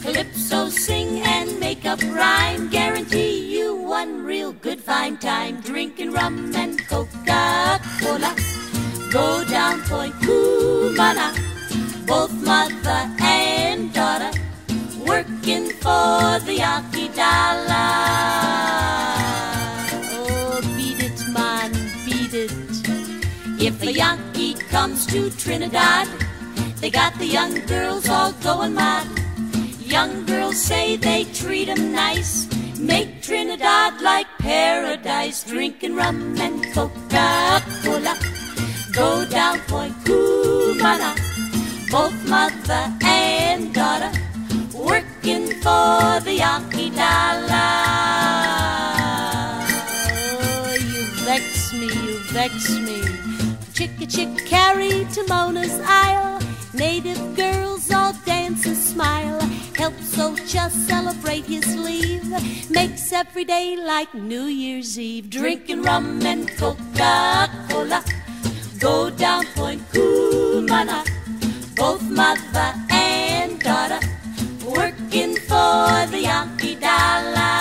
Calypso sing and make up rhyme, guarantee you one real good fine time. Drinking rum and Coca-Cola, go down Point Cumana, both mother and daughter, working for the Yankee dollar. To Trinidad, they got the young girls all going mad. Young girls say they treat 'em nice, make Trinidad like paradise, drinking rum and Coca-Cola. Go down Point Cumana, both mother and daughter, working for the Yankee dollar. Oh, you vex me, you vex me. Chick a chick carried to Mona's Isle. Native girls all dance and smile. Helps Ocha celebrate his leave. Makes every day like New Year's Eve. Drinking rum and Coca-Cola. Go down Point Cumana. Both mother and daughter. Working for the Yankee dollar.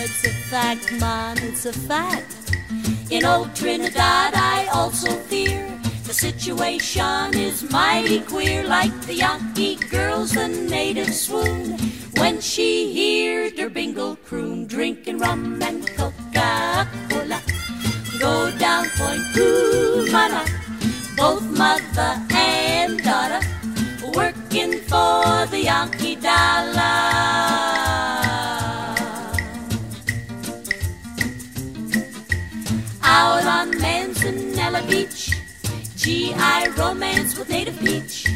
It's a fact, man, it's a fact. In old Trinidad, I also fear the situation is mighty queer, like the Yankee girls, the natives swoon when she heard her bingle croon, drinking rum and Coca-Cola. Go down Point Cumana, both mother and daughter, working for the Yankee dollar. GI romance with native peach.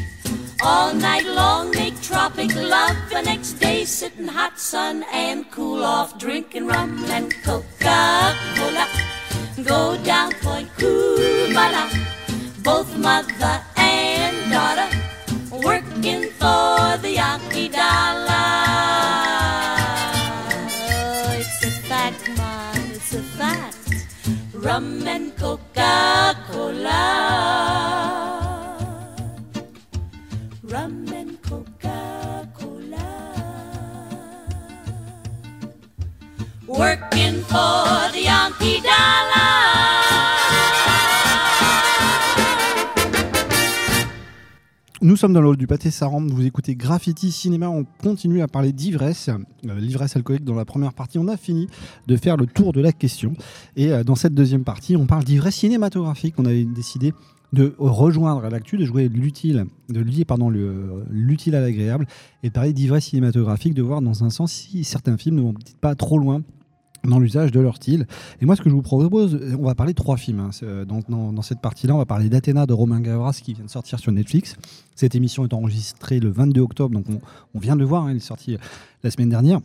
All night long make tropic love. The next day sit in hot sun and cool off, drinking rum and Coca-Cola. Go down Point Cumana, both mother and daughter, working for the Yankee dollar. Rum and Coca-Cola. Rum and Coca-Cola. Working for the Yankee dollar. Nous sommes dans le du pâté Saram, vous écoutez Graffiti Cinéma, on continue à parler d'ivresse, euh, l'ivresse alcoolique dans la première partie, on a fini de faire le tour de la question. Et euh, dans cette deuxième partie on parle d'ivresse cinématographique, on avait décidé de rejoindre l'actu, de jouer l'utile, de lier pardon le- l'utile à l'agréable et de parler d'ivresse cinématographique, de voir dans un sens si certains films ne vont pas trop loin dans l'usage de leur style. Et moi, ce que je vous propose, on va parler de trois films. hein. Dans, cette partie-là, on va parler d'Athéna de Romain Gavras qui vient de sortir sur Netflix. Cette émission est enregistrée le 22 octobre, donc on, vient de le voir, hein, il est sorti euh, la semaine dernière.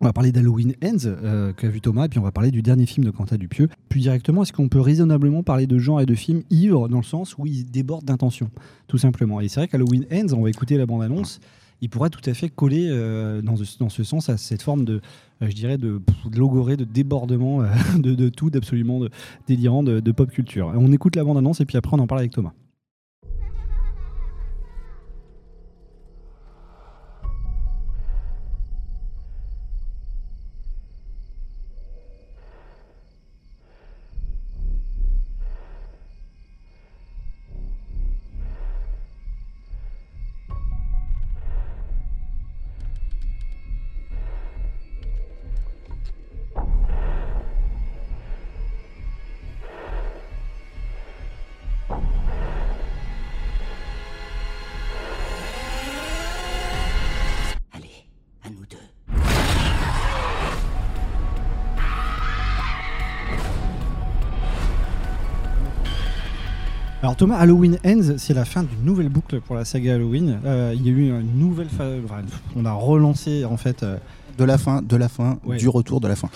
On va parler d'Halloween Ends, euh, qu'a vu Thomas, et puis on va parler du dernier film de Quentin Dupieux. Puis directement, est-ce qu'on peut raisonnablement parler de genre et de films ivres dans le sens où ils débordent d'intention, tout simplement Et c'est vrai qu'Halloween Ends, on va écouter la bande-annonce, il pourrait tout à fait coller euh, dans, ce, sens à cette forme de, euh, je dirais, de, logorée, de débordement, euh, de, de tout, d'absolument délirant de, de pop culture. On écoute la bande-annonce et puis après on en parle avec Thomas. Thomas, Halloween Ends, c'est la fin d'une nouvelle boucle pour la saga Halloween. Euh, il y a eu une nouvelle, fa- enfin, on a relancé en fait. euh, De la fin, de la fin, Ouais. du retour de la fin.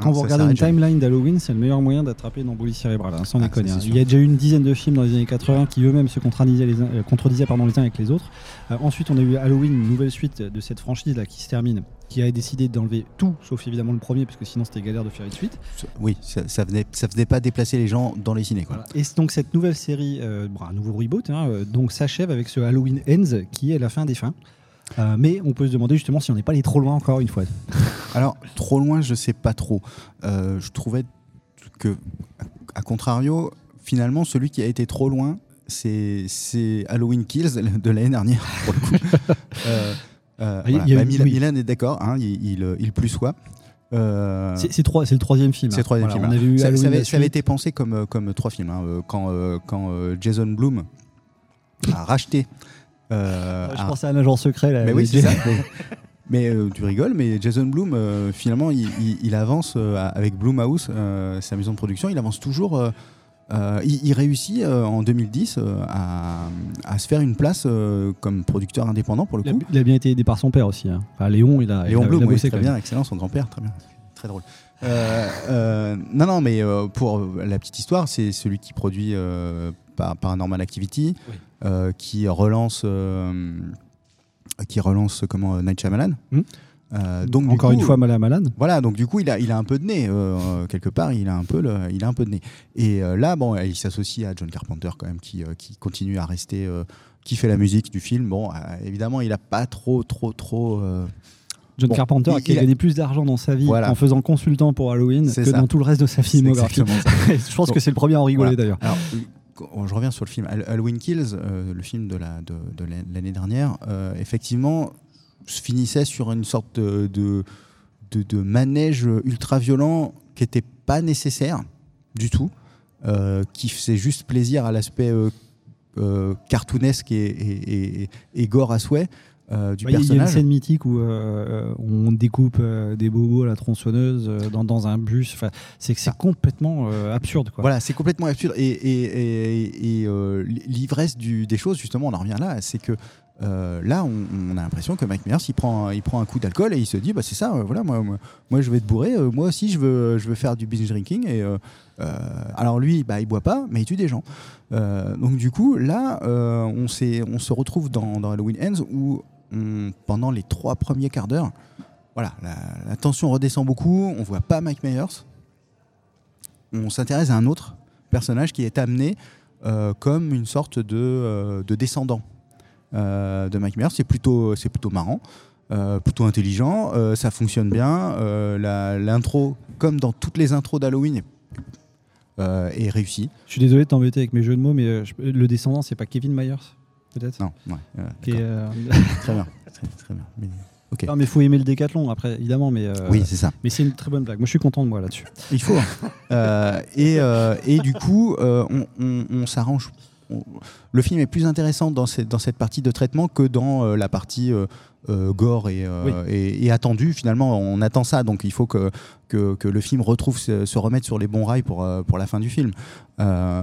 Quand vous regardez une timeline d'Halloween, c'est le meilleur moyen d'attraper une embolie cérébrale, hein, sans Ah, déconner. hein. Il y a déjà eu une dizaine de films dans les années 80 qui eux-mêmes se contredisaient les uns, euh, contredisaient, pardon, les uns avec les autres. Euh, ensuite, on a eu Halloween, une nouvelle suite de cette franchise là qui se termine, qui a décidé d'enlever tout, sauf évidemment le premier, parce que sinon c'était galère de faire une suite. Oui, ça, ça venait, ça faisait pas déplacer les gens dans les ciné. Quoi. Et donc cette nouvelle série, euh, bon, un nouveau reboot, hein, donc s'achève avec ce Halloween Ends qui est la fin des fins. Euh, mais on peut se demander justement si on n'est pas allé trop loin encore une fois. Alors, trop loin, je sais pas trop. Euh, je trouvais que, à contrario, finalement, celui qui a été trop loin, c'est c'est Halloween Kills de l'année dernière, pour le coup. Euh, euh, Ah, il y a- voilà. Bah, Milan, oui. Milan est d'accord, hein, il, il, il plus soit. Euh, C'est c'est trois- c'est le troisième film. c'est hein. le troisième Voilà, film. On avait eu ça, avait, ça été pensé comme, comme trois films. hein, quand quand Jason Blum a racheté. Euh, Je pensais à un agent secret. Là, mais oui, c'est ça. Mais, euh, tu rigoles, mais Jason Blum, euh, finalement, il, il- il avance euh, avec Blumhouse, euh, sa maison de production, il avance toujours. il, il réussit en 2010 euh, à, à se faire une place comme producteur indépendant pour le coup. il a bien été aidé par son père aussi. hein. Enfin, Léon, il a, Léon a, Blum, a oui, bossé très quand bien, même. excellent, son grand-père, très bien, très drôle. Non, non, mais pour la petite histoire, c'est celui qui produit par Paranormal Activity, euh, qui relance, euh, qui relance comment Night Shyamalan. Euh, donc Hmm. Encore coup, une fois, Malin Malade. Voilà, donc du coup, il a, il a un peu de nez euh, quelque part. Il a un peu, le, il a un peu de nez. Et euh, là, bon, il s'associe à John Carpenter quand même, qui, euh, qui continue à rester, euh, qui fait la musique du film. Bon, euh, évidemment, il a pas trop, trop, trop. euh, John bon, Carpenter qui a gagné plus d'argent dans sa vie Voilà. en faisant consultant pour Halloween C'est que ça. dans tout le reste de sa filmographie. je pense que c'est le premier à en rigoler Voilà. d'ailleurs. Je reviens sur le film Hall- Halloween Kills, euh, le film de la- de- de l'année dernière. euh, effectivement, se finissait sur une sorte de, manège ultra violent qui n'était pas nécessaire du tout, euh, qui faisait juste plaisir à l'aspect euh, cartoonesque et gore à souhait. Euh, du Bah, Il y a- il y a une personnage. scène mythique où euh, on découpe euh, des bobos à la tronçonneuse dans, dans un bus. Enfin, c'est c'est complètement euh, absurde. Quoi. Voilà, c'est complètement absurde. Et, et- et- et, l'ivresse des choses, justement, on en revient là, c'est que euh, là, on, on a l'impression que Mike Myers, il prend, il prend un coup d'alcool et il se dit, bah, c'est ça, euh, voilà, moi, moi, moi, je vais te bourrer, euh, moi aussi je veux, je veux faire du binge drinking. Et, alors lui, bah, il boit pas, mais il tue des gens. Donc du coup, là, on, on se retrouve dans, dans Halloween Ends où on- pendant les trois premiers quarts d'heure, voilà, la, tension redescend beaucoup, on voit pas Mike Myers, on s'intéresse à un autre personnage qui est amené euh, comme une sorte de, euh, de descendant euh, de Mike Myers. C'est plutôt, plutôt marrant, plutôt intelligent, ça fonctionne bien. L'intro, comme dans toutes les intros d'Halloween, est, réussie. Je suis désolé de t'embêter avec mes jeux de mots, mais le descendant, c'est pas Kevin Myers Peut-être Non, ouais. euh, euh, très bien. Très, très bien. Mais-. Non, mais faut aimer le décathlon après, évidemment. Mais euh, Oui, c'est ça. Mais c'est une très bonne blague. Moi, je suis content de moi là-dessus. Il faut. hein. Euh, et, euh, et du coup, euh, on, on- on s'arrange. On- Le film est plus intéressant dans cette, dans cette partie de traitement que dans euh, la partie euh, euh, gore et, Oui. et, et attendue. Finalement, on attend ça, donc il faut que, que, que le film retrouve se, se remette sur les bons rails pour, pour la fin du film.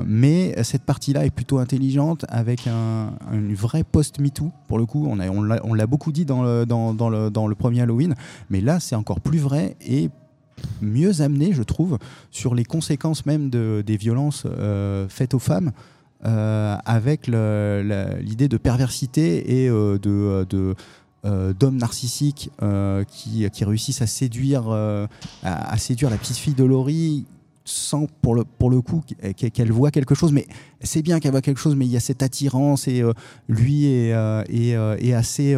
Mais cette partie-là est plutôt intelligente avec un, une vraie post-MeToo. Pour le coup, on, a- on l'a on l'a beaucoup dit dans le, dans, dans le, dans le premier Halloween, mais là, c'est encore plus vrai et mieux amené, je trouve, sur les conséquences même de, des violences euh, faites aux femmes, avec le- la- l'idée de perversité et euh, de, de, euh, d'hommes narcissiques euh, qui, qui réussissent à séduire, euh, à, séduire la petite fille de Laurie sans pour le, pour le coup qu'elle voit quelque chose, mais c'est bien qu'elle voit quelque chose, mais il y a cette attirance et euh, lui est, euh, euh, est assez...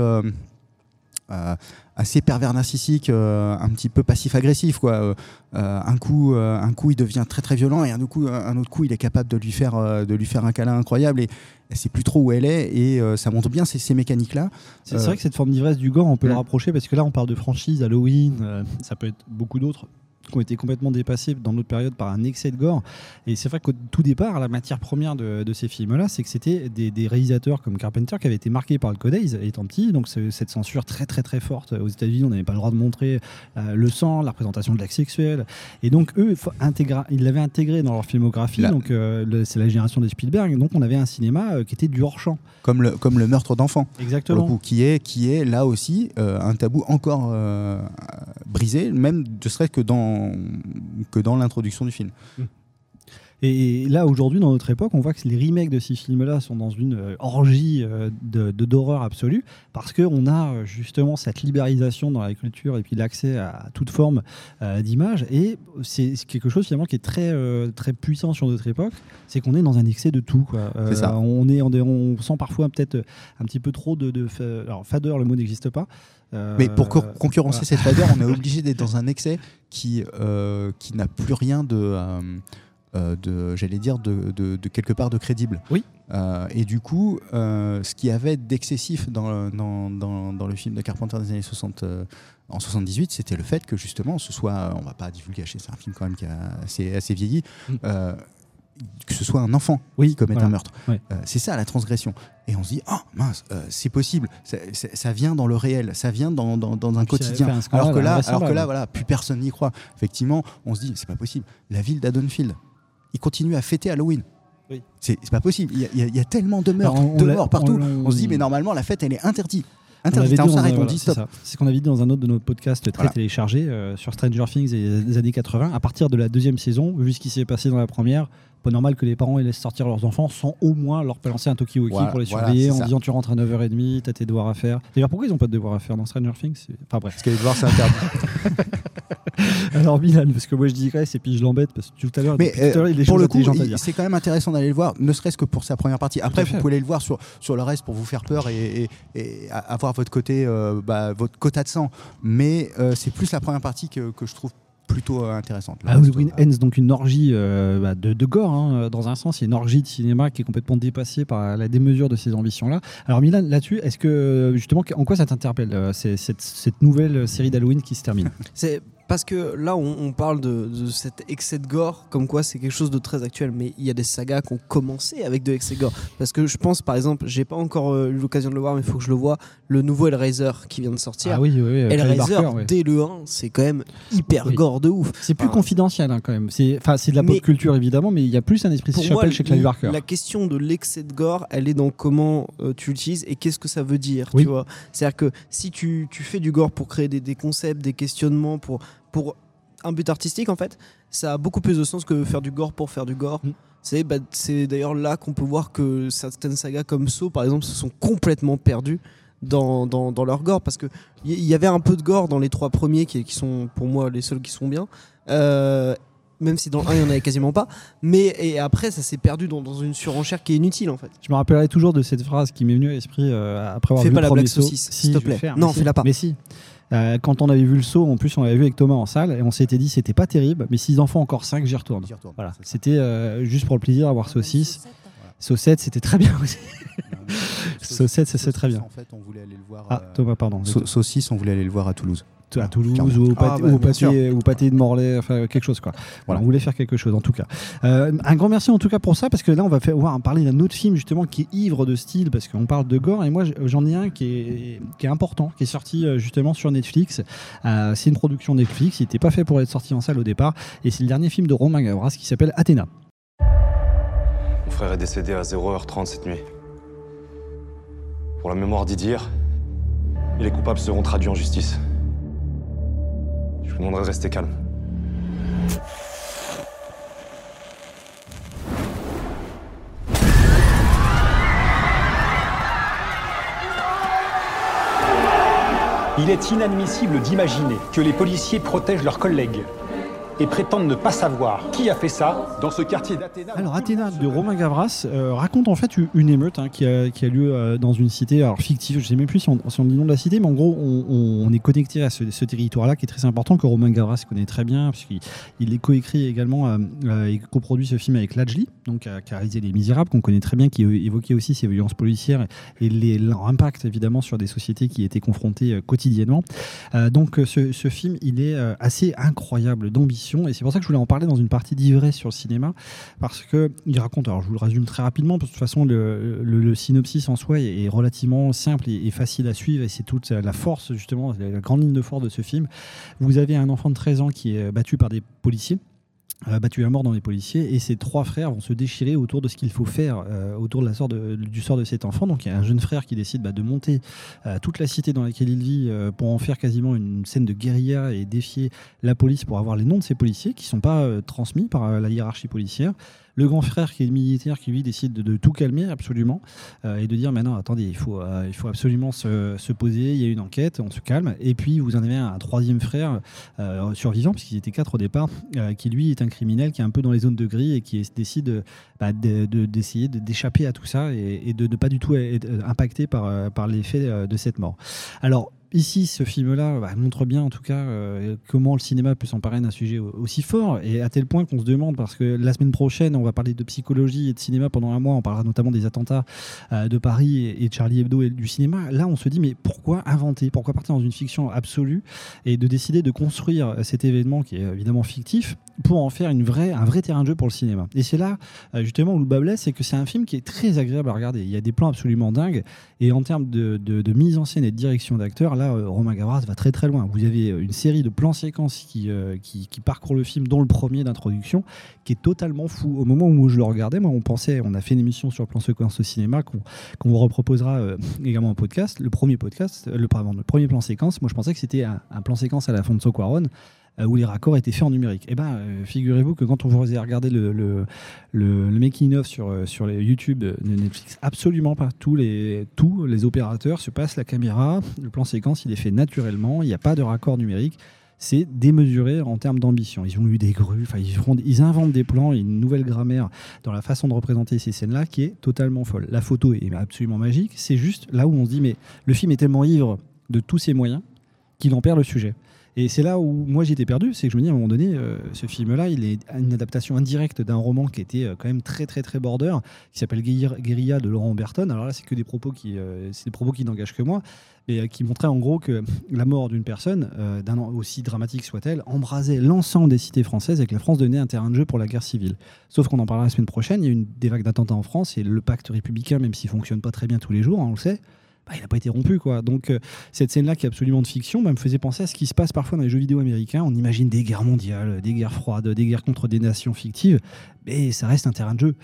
assez pervers narcissique, euh, un petit peu passif-agressif. quoi. Euh, un, coup, euh, un coup, il devient très très violent et un autre coup, un autre coup il est capable de lui faire, de lui faire un câlin incroyable et elle sait plus trop où elle est et ça montre bien ces, ces mécaniques-là. C'est c'est vrai que cette forme d'ivresse du gore, on peut le rapprocher parce que là, on parle de franchise, Halloween, ça peut être beaucoup d'autres. Qui ont été complètement dépassés dans notre période par un excès de gore. Et c'est vrai qu'au tout départ, la matière première de, de ces films-là, c'est que c'était des, des réalisateurs comme Carpenter qui avaient été marqués par le Code Haze étant petit. Donc cette censure très très très forte aux États-Unis, on n'avait pas le droit de montrer euh, le sang, la représentation de l'acte sexuel. Et donc eux, ils l'avaient intégré dans leur filmographie. Là. Donc euh, c'est la génération de Spielberg. Donc on avait un cinéma euh, qui était du hors champ. Comme le, comme le meurtre d'enfants. Exactement. coup, qui, est, qui est là aussi euh, un tabou encore euh, brisé, même ne serait-ce que dans, que dans l'introduction du film. Et là, aujourd'hui, dans notre époque, on voit que les remakes de ces films-là sont dans une euh, orgie euh, de d'horreur absolue, parce qu'on a euh, justement cette libéralisation dans la culture et puis l'accès à toute forme d'image. Et c'est quelque chose finalement qui est très, très puissant sur notre époque, c'est qu'on est dans un excès de tout. quoi. C'est ça. On, est, on, sent parfois peut-être un petit peu trop de... de alors, fadeur, le mot n'existe pas. Euh, Mais pour co- concurrencer voilà. cette fadeur, on est obligé d'être dans un excès qui, euh, qui n'a plus rien de, euh, euh, de j'allais dire, de, de- de quelque part de crédible. Oui. Euh, et du coup, euh, ce qui avait d'excessif dans, le- dans, dans- dans le film de Carpenter des années 60, euh, en 78, c'était le fait que justement, ce soit, on va pas divulguer, c'est un film quand même qui a assez, assez vieilli, euh, que ce soit un enfant qui commette voilà. un meurtre. Euh, c'est ça la transgression. Et on se dit, oh mince, euh, c'est possible, ça, ça- ça vient dans le réel, ça vient dans, dans- dans un quotidien. fait un scandale Alors que là, alors que là voilà, plus personne n'y croit. Effectivement, on se dit, c'est pas possible. La ville d'Adonfield, ils continuent à fêter Halloween. Oui. C'est pas possible. Il y, a- y y tellement de meurtres, on de morts partout. on- On, se dit, mais normalement, la fête, elle est interdite. Interdite. l'avait On s'arrête, on dit c'est stop. ça. C'est ce qu'on avait dit dans un autre de nos podcasts très Voilà. téléchargés euh, sur Stranger Things et des années 80. À partir de la deuxième saison, vu ce qui s'est passé dans la première, pas normal que les parents laissent sortir leurs enfants sans au moins leur balancer un talkie-walkie Voilà, pour les surveiller en ça. disant tu rentres à 9h30, t'as tes devoirs à faire. D'ailleurs, pourquoi ils n'ont pas de devoirs à faire dans Stranger Things? Enfin bref. Parce que les devoirs, c'est interdit. Alors Milan, parce que moi je digresse et puis je l'embête parce que tout à l'heure, Mais euh, il des pour le coup, c'est quand même intéressant d'aller le voir, ne serait-ce que pour sa première partie. Après, vous pouvez aller le voir sur, sur le reste pour vous faire peur et, et- et avoir votre côté, euh, bah, votre quota de sang. Mais euh, c'est plus la première partie que, que je trouve plutôt euh, intéressante. Le reste, Halloween Ends, donc une orgie euh, bah, de, de gore, hein, dans un sens, il y a une orgie de cinéma qui est complètement dépassée par la démesure de ces ambitions-là. Alors Milan, là-dessus, est-ce que justement, en quoi ça t'interpelle, euh, cette, cette nouvelle série d'Halloween qui se termine? C'est parce que là, on, on parle de, de cet excès de gore, comme quoi c'est quelque chose de très actuel. Mais il y a des sagas qui ont commencé avec de l'excès de gore. Parce que je pense, par exemple, j'ai pas encore euh, eu l'occasion de le voir, mais il faut que je le vois, le nouveau Hellraiser qui vient de sortir. Ah oui, oui, oui, Hellraiser, Barker, dès le 1, c'est quand même hyper Oui. gore de ouf. C'est plus Enfin, confidentiel hein, quand même. C'est enfin, c'est de la pop culture évidemment, mais il y a plus un esprit pour chapelle moi, chez Clive Barker. La question de l'excès de gore, elle est dans comment euh, tu l'utilises et qu'est-ce que ça veut dire. Oui. Tu vois? C'est-à-dire que si tu, tu fais du gore pour créer des, des concepts, des questionnements, pour, pour un but artistique, en fait, ça a beaucoup plus de sens que faire du gore pour faire du gore. Mm. C'est bah, c'est d'ailleurs là qu'on peut voir que certaines sagas comme Saw, par exemple, se sont complètement perdues dans, dans, dans leur gore parce que il y, y avait un peu de gore dans les trois premiers qui, qui sont pour moi les seuls qui sont bien. Euh, même si dans le 1 il n'y en avait quasiment pas. Mais et après, ça s'est perdu dans, dans une surenchère qui est inutile en fait. Je me rappellerai toujours de cette phrase qui m'est venue à l'esprit euh, après avoir Fais vu pas le la blague saucisse, Si, s'il te plaît. faire, Non, si. fais-la pas. Mais si. Euh, quand on avait vu le saut, en plus on l'avait vu avec Thomas en salle et on s'était dit c'était pas terrible, mais s'ils en font encore 5, j'y retourne. Voilà. C'était euh, juste pour le plaisir d'avoir saut 6. Saut 7, c'était très bien aussi. Saut 7, ça c'est très bien. En fait, on voulait aller le voir. Ah, Thomas, pardon. Sau- Saucisse, on voulait aller le voir à Toulouse. À Toulouse Clairement. ou au, Ah, pâté, bah, ou au pâté- ou au pâté de Morlaix, enfin quelque chose quoi. Voilà, on voulait faire quelque chose en tout cas. Euh, un grand merci en tout cas pour ça parce que là on va faire, on va parler d'un autre film justement qui est ivre de style parce qu'on parle de gore et moi j'en ai un qui est, qui est important, qui est sorti euh, justement sur Netflix. Euh, c'est une production Netflix, il n'était pas fait pour être sorti en salle au départ et c'est le dernier film de Romain Gavras qui s'appelle Athéna. Mon frère est décédé à 0h30 cette nuit. Pour la mémoire d'Idir, et les coupables seront traduits en justice. Je vous demanderai de rester calme. Il est inadmissible d'imaginer que les policiers protègent leurs collègues. Et prétendent ne pas savoir qui a fait ça dans ce quartier d'Athéna. Alors Athéna de Romain Gavras euh, raconte en fait une émeute hein, qui, a, lieu euh, dans une cité alors fictive, je sais même plus si on, si dit nom de la cité, mais en gros on, est connecté à ce, territoire-là qui est très important, que Romain Gavras connaît très bien, puisqu'il il est coécrit également euh, euh, et coproduit ce film avec Lajli, donc qui a réalisé Les Misérables, qu'on connaît très bien, qui évoquait aussi ces violences policières et les- leur impact évidemment sur des sociétés qui étaient confrontées quotidiennement. Donc ce, film, il est assez incroyable d'ambition et c'est pour ça que je voulais en parler dans une partie d'ivresse sur le cinéma parce que il raconte, alors je vous le résume très rapidement, parce que de toute façon le, synopsis en soi est, relativement simple et, et facile à suivre et c'est toute la force justement, la grande ligne de force de ce film. Vous avez un enfant de 13 ans qui est battu par des policiers battu à mort dans les policiers et ses trois frères vont se déchirer autour de ce qu'il faut faire euh, autour de la sort de- du sort de cet enfant. Donc il y a un jeune frère qui décide bah, de monter euh, toute la cité dans laquelle il vit euh, pour en faire quasiment une scène de guérilla et défier la police pour avoir les noms de ces policiers qui sont pas euh, transmis par euh, la hiérarchie policière le grand frère qui est militaire qui lui décide de, tout calmer absolument euh, et de dire maintenant attendez il faut, euh, absolument se, se poser il y a une enquête on se calme. Et puis vous en avez un, troisième frère euh, survivant puisqu'ils étaient quatre au départ qui lui est un criminel qui est un peu dans les zones de gris et qui décide bah, de- de- d'essayer de, d'échapper à tout ça et, de ne pas du tout être impacté par, par l'effet de cette mort. Alors Ici, ce film-là bah, montre bien, en tout cas, euh, comment le cinéma peut s'emparer d'un sujet au- aussi fort, et à tel point qu'on se demande, parce que la semaine prochaine, on va parler de psychologie et de cinéma pendant un mois, on parlera notamment des attentats euh, de Paris et, de Charlie Hebdo et du cinéma. Là, on se dit, mais pourquoi inventer? Pourquoi partir dans une fiction absolue et de décider de construire cet événement qui est évidemment fictif pour en faire un vrai terrain de jeu pour le cinéma? Et c'est là, euh, justement, où le bas blesse, c'est que c'est un film qui est très agréable à regarder. Il y a des plans absolument dingues, et en termes de, mise en scène et de direction d'acteurs, là, euh, Romain Gavras va très très loin. Vous avez euh, une série de plans séquences qui, euh, qui, qui parcourent le film, dont le premier d'introduction, qui est totalement fou. Au moment où je le regardais, moi, on pensait, on a fait une émission sur le plan séquence au cinéma qu'on qu'on vous reproposera également en podcast. Le premier podcast, le, premier plan séquence, moi je pensais que c'était un, plan séquence à la Fonso Cuarón euh, où les raccords étaient faits en numérique. Et ben, euh, figurez-vous que quand on vous a regardé le, le, le, making of sur, euh, sur les YouTube de Netflix, absolument pas. Tous les, tous les opérateurs se passent la caméra, le plan séquence il est fait naturellement, il n'y a pas de raccord numérique. C'est démesuré en termes d'ambition. Ils ont eu des grues, ils, ils inventent des plans, une nouvelle grammaire dans la façon de représenter ces scènes-là qui est totalement folle. La photo est absolument magique. C'est juste là où on se dit, mais le film est tellement ivre de tous ses moyens qu'il en perd le sujet. Et c'est là où moi j'étais perdu, c'est que je me dis à un moment donné, euh, ce film-là, il est une adaptation indirecte d'un roman qui était euh, quand même très très très border, qui s'appelle Guérilla de Laurent Berton. Alors là, c'est que des propos qui, euh, qui n'engagent que moi, et qui montraient en gros que la mort d'une personne, euh, d'un aussi dramatique soit-elle, embrasait l'ensemble des cités françaises et que la France donnait un terrain de jeu pour la guerre civile. Sauf qu'on en parlera la semaine prochaine, il y a une, des vagues d'attentats en France et le pacte républicain, même s'il fonctionne pas très bien tous les jours, hein, on le sait, bah, il n'a pas été rompu. quoi. Donc euh, cette scène-là qui est absolument de fiction bah, me faisait penser à ce qui se passe parfois dans les jeux vidéo américains. On imagine des guerres mondiales, des guerres froides, des guerres contre des nations fictives, mais ça reste un terrain de jeu.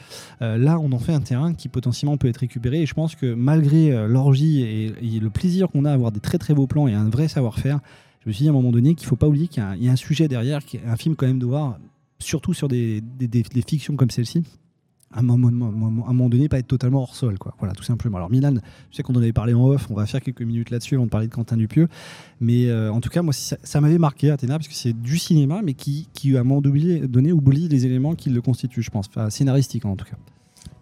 Euh, là, on en fait un terrain qui potentiellement peut être récupéré et je pense que malgré euh, l'orgie et, le plaisir qu'on a à avoir des très très beaux plans et un vrai savoir-faire, je me suis dit à un moment donné qu'il ne faut pas oublier qu'il y a un- y, a sujet derrière, qui est un film quand même de voir, surtout sur des fictions comme celle-ci, à un moment, donné, pas être totalement hors sol. Quoi. Voilà, tout simplement. Alors, Milan, je sais qu'on en avait parlé en off, on va faire quelques minutes là-dessus avant de parler de Quentin Dupieux. Mais euh, en tout cas, moi, ça, m'avait marqué, Athéna, parce que c'est du cinéma, mais qui, qui à un moment donné, oublie les éléments qui le constituent, je pense. Enfin, scénaristique, en tout cas.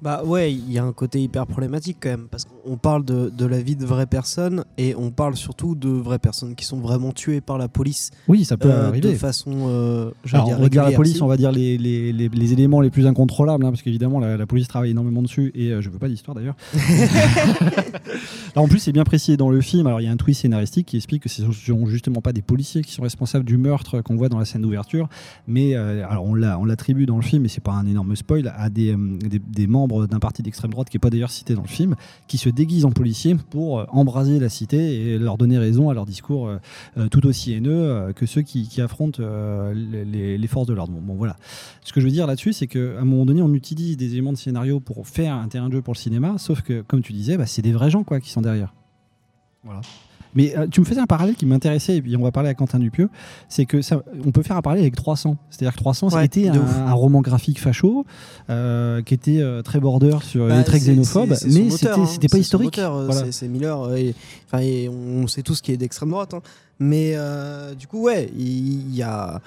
Bah ouais, il y a un côté hyper problématique quand même, parce qu'on parle de, de la vie de vraies personnes et on parle surtout de vraies personnes qui sont vraiment tuées par la police. Oui, ça peut euh, arriver. De façon. euh, Alors, dire on va dire la police, si. on va dire les, les, les, les éléments les plus incontrôlables, hein, parce qu'évidemment la, la police travaille énormément dessus, et euh, je veux pas d'histoire d'ailleurs. En plus, c'est bien précisé dans le film. Alors, il y a un twist scénaristique qui explique que ce sont justement pas des policiers qui sont responsables du meurtre qu'on voit dans la scène d'ouverture, mais euh, alors on l'a- on l'attribue dans le film, et c'est pas un énorme spoil, à des, des, des membres d'un parti d'extrême droite qui est pas d'ailleurs cité dans le film, qui se déguisent en policiers pour euh, embraser la cité et leur donner raison à leur discours euh, euh, tout aussi haineux que ceux qui, affrontent les, forces de l'ordre. Bon, voilà. Ce que je veux dire là-dessus, c'est qu'à un moment donné, on utilise des éléments de scénario pour faire un terrain de jeu pour le cinéma, sauf que, comme tu disais, bah, c'est des vrais gens quoi, qui sont derrière. Voilà. Mais euh, tu me faisais un parallèle qui m'intéressait, et puis on va parler à Quentin Dupieux, c'est que ça, on peut faire un parallèle avec 300. C'est-à-dire que 300, Ouais, c'était un, un roman graphique facho, euh, qui était euh, très border sur Bah, les traits xénophobes, mais c'était hein, pas historique. Voilà. c'est- Miller, et, on sait tout ce qui est d'extrême droite. hein. Mais du coup, ouais, il y, a.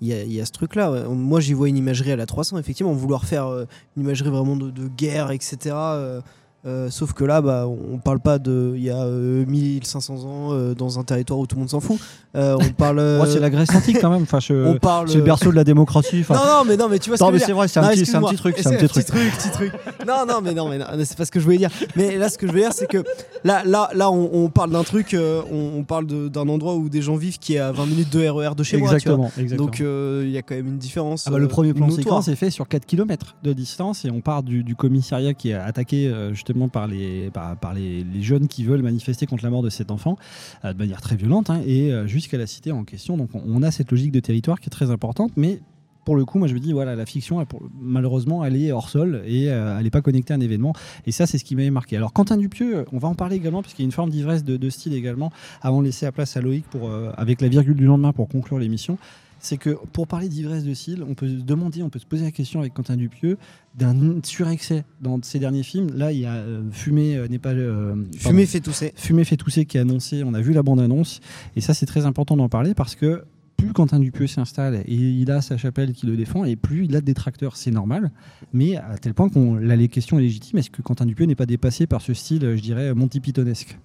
il y, a, il y a ce truc-là. ouais. Moi, j'y vois une imagerie à la 300, effectivement, vouloir faire euh, une imagerie vraiment de, de guerre, etc. euh, euh, sauf que là, bah, on parle pas de. Il y a euh, 1500 ans euh, dans un territoire où tout le monde s'en fout. Euh, on parle. euh, Ouais, c'est la Grèce antique quand même. Enfin, je- On parle- C'est le berceau de la démocratie. Enfin, Non, non, mais non, mais tu vois ce que mais c'est vrai, c'est un petit- un truc, c'est un petit truc. petit truc. Non, non, mais non, mais c'est pas ce que je voulais dire. Mais là, ce que je veux dire, c'est que là, là, là, on, on parle d'un truc, euh, on, on parle d'un endroit où des gens vivent qui est à 20 minutes de RER de chez moi. tu vois. Exactement, exactement. Donc, euh, il y a quand même une différence. Ah bah, le euh, premier plan séquence est fait sur 4 km de distance et on part du, du commissariat qui est attaqué euh, par, les, par, les, jeunes qui veulent manifester contre la mort de cet enfant euh, de manière très violente hein, et euh, jusqu'à la cité en question. Donc on, a cette logique de territoire qui est très importante, mais pour le coup, moi je me dis, voilà, la fiction, malheureusement, elle est hors sol et euh, elle n'est pas connectée à un événement. Et ça, c'est ce qui m'avait marqué. Alors, Quentin Dupieux, on va en parler également, parce qu'il y a une forme d'ivresse de, style également, avant de laisser la place à Loïc pour, avec la virgule du lendemain pour conclure l'émission. C'est que pour parler d'ivresse de style, on peut se demander, on peut se poser la question avec Quentin Dupieux d'un surexcès dans ces derniers films. Là, il y a euh, Fumé euh, n'est pas. euh, Fumé pardon. fait tousser. Fumé fait tousser qui est annoncé. On a vu la bande-annonce. Et ça, c'est très important d'en parler parce que plus Quentin Dupieux s'installe et il a sa chapelle qui le défend, et plus il a de détracteurs, c'est normal. Mais à tel point qu'on là, les questions est légitime. Est-ce que Quentin Dupieux n'est pas dépassé par ce style, je dirais, Monty Pythonesque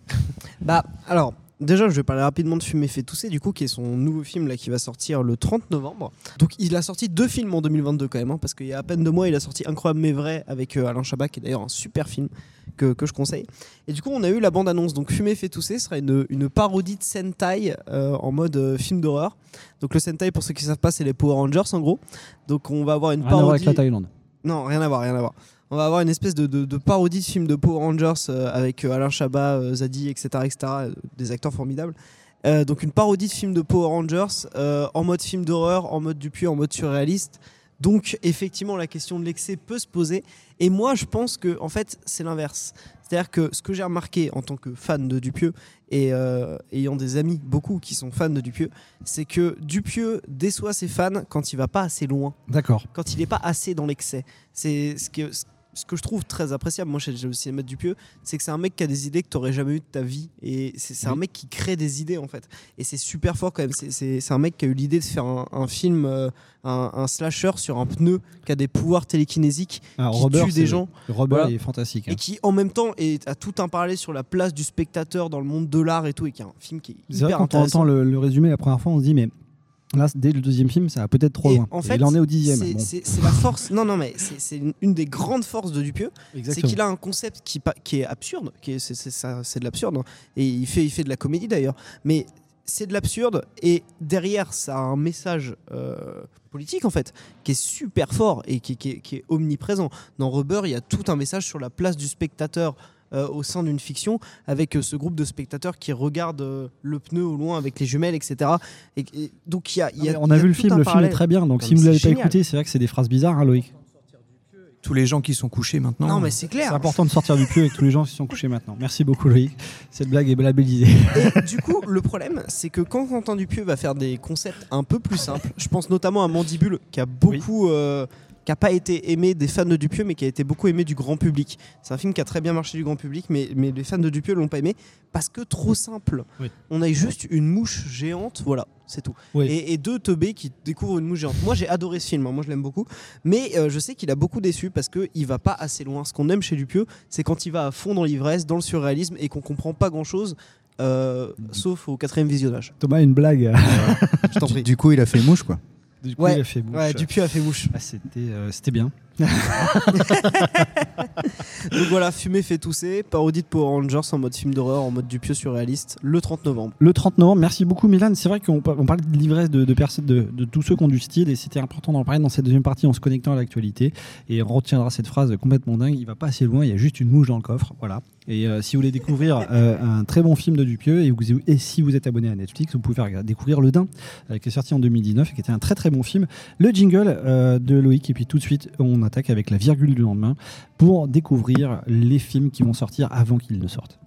Bah, alors, déjà, je vais parler rapidement de Fumer fait tousser, du coup, qui est son nouveau film là, qui va sortir le 30 novembre. Donc, il a sorti deux films en 2022 quand même, hein, parce qu'il y a à peine deux mois, il a sorti Incroyable mais vrai avec euh, Alain Chabat, qui est d'ailleurs un super film que, que je conseille. Et du coup, on a eu la bande-annonce. Donc, Fumer fait tousser sera une, une parodie de Sentai euh, en mode euh, film d'horreur. Donc, le Sentai, pour ceux qui ne savent pas, c'est les Power Rangers en gros. Donc, on va avoir une Rien à voir parodie. avec la Thaïlande. Non, rien à voir, rien à voir. On va avoir une espèce de, de- de parodie de film de Power Rangers euh, avec euh, Alain chabat euh, Zadi, etc., etc., euh, des acteurs formidables. Donc une parodie de film de Power Rangers en mode film d'horreur, en mode Dupieux, en mode surréaliste. Donc effectivement, la question de l'excès peut se poser. Et moi, je pense que en fait, c'est l'inverse. C'est-à-dire que ce que j'ai remarqué en tant que fan de Dupieux et euh, ayant des amis beaucoup qui sont fans de Dupieux, c'est que Dupieux déçoit ses fans quand il va pas assez loin D'accord. quand il n'est pas assez dans l'excès. C'est ce que, ce que je trouve très appréciable, moi chez le cinéma de Dupieux, c'est que c'est un mec qui a des idées que tu n'aurais jamais eues de ta vie. Et c'est un mec qui crée des idées en fait. Et c'est super fort quand même. C'est- un mec qui a eu l'idée de faire un, un film, euh, un, un slasher sur un pneu qui a des pouvoirs télékinésiques, Alors, qui Robert, tue des gens. Robert Voilà. est fantastique. hein. Et qui en même temps est, a tout un parler sur la place du spectateur dans le monde de l'art et tout. Et qui est un film qui est C'est vrai, quand on entend le, le résumé la première fois, on se dit, mais là, dès le deuxième film, ça va peut-être trop Et loin. En Et fait, il en est au dixième. c'est- Bon. C'est c'est la force. Non, non, mais c'est- c'est une, des grandes forces de Dupieux. C'est qu'il a un concept qui, est absurde. Qui est, c'est, c'est ça- c'est de l'absurde. hein. Et il fait, il fait de la comédie d'ailleurs. Mais c'est de l'absurde. Et derrière, ça a un message euh, politique en fait, qui est super fort et qui, qui est omniprésent. Dans Rubber, il y a tout un message sur la place du spectateur. Euh, au sein d'une fiction, avec euh, ce groupe de spectateurs qui regardent euh, le pneu au loin avec les jumelles, etc. Et, et donc il y a, il y a- on a vu le film, le film est très bien. Donc Non, si vous ne l'avez pas écouté, c'est vrai que c'est des phrases bizarres, hein, Loïc. Tous les gens qui sont couchés maintenant. Non, mais c'est clair. C'est important de sortir du pieu avec tous les gens qui sont couchés maintenant. Merci beaucoup, Loïc. Cette blague est labellisée. Et du coup, le problème, c'est que quand Quentin Dupieux va faire des concepts un peu plus simples, je pense notamment à Mandibule, qui a beaucoup. euh, qui a pas été aimé des fans de Dupieux, mais qui a été beaucoup aimé du grand public. C'est un film qui a très bien marché du grand public, mais, mais les fans de Dupieux l'ont pas aimé parce que trop simple. Oui. On a juste une mouche géante, voilà, c'est tout. Oui. Et, et deux teubés qui découvrent une mouche géante. Moi, j'ai adoré ce film, hein, moi je l'aime beaucoup, mais euh, je sais qu'il a beaucoup déçu parce qu'il va pas assez loin. Ce qu'on aime chez Dupieux, c'est quand il va à fond dans l'ivresse, dans le surréalisme et qu'on comprend pas grand chose. sauf au quatrième visionnage. Thomas a une blague. Je prie. Du coup, il a fait mouche, quoi. Du coup, Ouais, il a fait mouche. ouais, Dupieux a fait mouche. Ah, c'était, euh, c'était bien. Donc voilà, Fumé fait tousser, parodie de Power Rangers en mode film d'horreur, en mode Dupieux surréaliste, le 30 novembre. Le 30 novembre, merci beaucoup Milan. C'est vrai qu'on pa- on parlait de l'ivresse de, tous ceux qui ont du style et c'était important d'en parler dans cette deuxième partie en se connectant à l'actualité. Et on retiendra cette phrase complètement dingue. Il va pas assez loin, il y a juste une mouche dans le coffre. Voilà. Et euh, si vous voulez découvrir euh, un très bon film de Dupieux et, et si vous êtes abonné à Netflix, vous pouvez faire découvrir Le Dain euh, qui est sorti en 2019 et qui était un très très bon film. Le jingle de Loïc et puis tout de suite on attaque avec la virgule du lendemain pour découvrir les films qui vont sortir avant qu'ils ne sortent.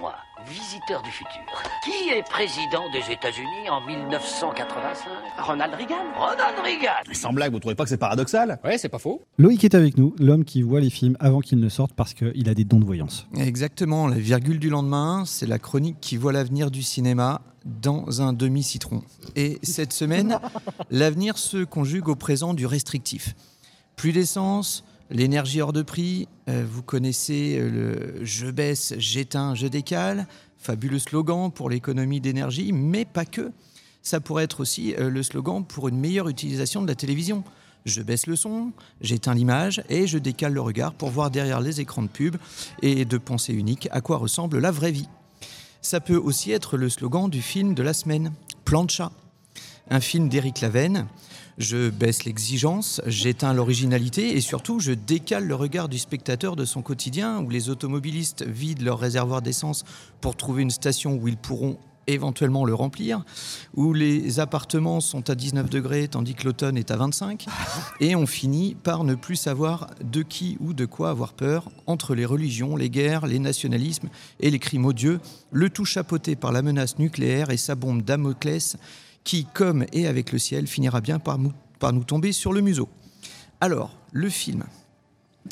Moi, visiter auditeur du futur. Qui est président des États-Unis en 1985 Ronald Reagan. Ronald Reagan Sans blague, vous trouvez pas que c'est paradoxal? Ouais, c'est pas faux. Loïc est avec nous, l'homme qui voit les films avant qu'ils ne sortent parce qu'il a des dons de voyance. Exactement, la virgule du lendemain, c'est la chronique qui voit l'avenir du cinéma dans un demi-citron. Et cette semaine, l'avenir se conjugue au présent du restrictif. Plus d'essence, l'énergie hors de prix, euh, vous connaissez euh, le je baisse, j'éteins, je décale, fabuleux slogan pour l'économie d'énergie, mais pas que. Ça pourrait être aussi euh, le slogan pour une meilleure utilisation de la télévision. Je baisse le son, j'éteins l'image et je décale le regard pour voir derrière les écrans de pub et de pensée unique à quoi ressemble la vraie vie. Ça peut aussi être le slogan du film de la semaine, Plancha, un film d'Éric Lavenne. Je baisse l'exigence, j'éteins l'originalité et surtout je décale le regard du spectateur de son quotidien où les automobilistes vident leur réservoir d'essence pour trouver une station où ils pourront éventuellement le remplir, où les appartements sont à 19 degrés tandis que l'automne est à 25, et on finit par ne plus savoir de qui ou de quoi avoir peur. Entre les religions, les guerres, les nationalismes et les crimes odieux, le tout chapeauté par la menace nucléaire et sa bombe Damoclès qui, comme et avec le ciel, finira bien par, nous tomber sur le museau. Alors, le film.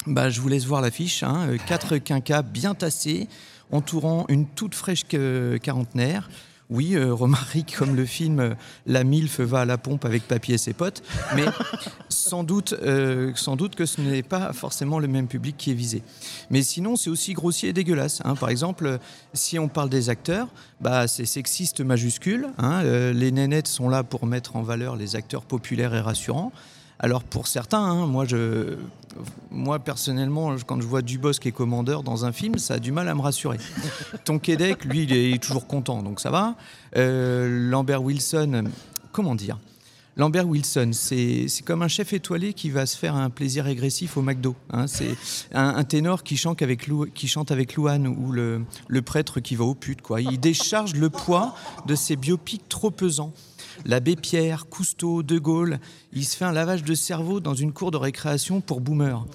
Bah, je vous laisse voir l'affiche. Hein, euh, quatre quinquas bien tassés, entourant une toute fraîche que- quarantenaire. Oui, euh, comme le film euh, La MILF va à la pompe avec papy et ses potes, mais sans doute, euh, sans doute que ce n'est pas forcément le même public qui est visé. Mais sinon, c'est aussi grossier et dégueulasse. hein. Par exemple, euh, si on parle des acteurs, bah, c'est sexiste majuscule. hein. Les nénettes sont là pour mettre en valeur les acteurs populaires et rassurants. Alors pour certains, hein, moi, je, moi personnellement, quand je vois Dubosc qui est commandeur dans un film, ça a du mal à me rassurer. Tonkedek, lui, il est toujours content, donc ça va. Euh, Lambert Wilson, comment dire? Lambert Wilson, c'est c'est comme un chef étoilé qui va se faire un plaisir régressif au McDo. hein. C'est un, un ténor qui chante avec, Lou- qui chante avec Louane ou le, le prêtre qui va au pute. Quoi. Il décharge le poids de ses biopics trop pesants. L'abbé Pierre, Cousteau, De Gaulle, il se fait un lavage de cerveau dans une cour de récréation pour boomers.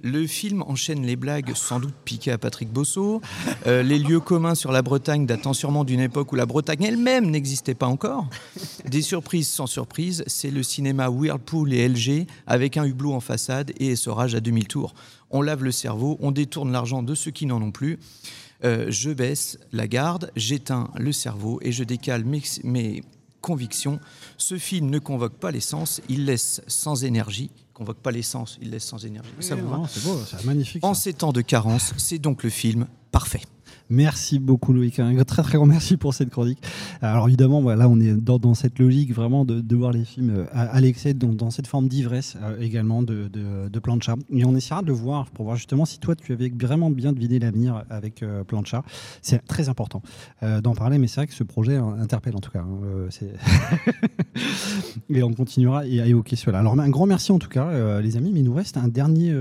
Le film enchaîne les blagues sans doute piquées à Patrick Bosso. Euh, les lieux communs sur la Bretagne datant sûrement d'une époque où la Bretagne elle-même n'existait pas encore. Des surprises sans surprise, c'est le cinéma Whirlpool et LG avec un hublot en façade et essorage à 2000 tours. On lave le cerveau, on détourne l'argent de ceux qui n'en ont plus. Euh, je baisse la garde, j'éteins le cerveau et je décale mes convictions. Ce film ne convoque pas l'essence, il laisse sans énergie. Convoque pas l'essence, il laisse sans énergie. Ça Oui, vous non, va c'est beau, c'est magnifique. En ces temps de carence, c'est donc le film parfait. Merci beaucoup Loïc, un très très grand merci pour cette chronique. Alors évidemment, voilà, on est dans, cette logique vraiment de, voir les films euh, à, l'excès, dans, dans cette forme d'ivresse euh, également de, de, de Plancha. Et on essaiera de voir pour voir justement si toi tu avais vraiment bien deviné l'avenir avec euh, Plancha. C'est très important euh, d'en parler, mais c'est vrai que ce projet euh, interpelle en tout cas. hein, et on continuera à évoquer cela. Alors un grand merci en tout cas, les amis, mais il nous reste un dernier.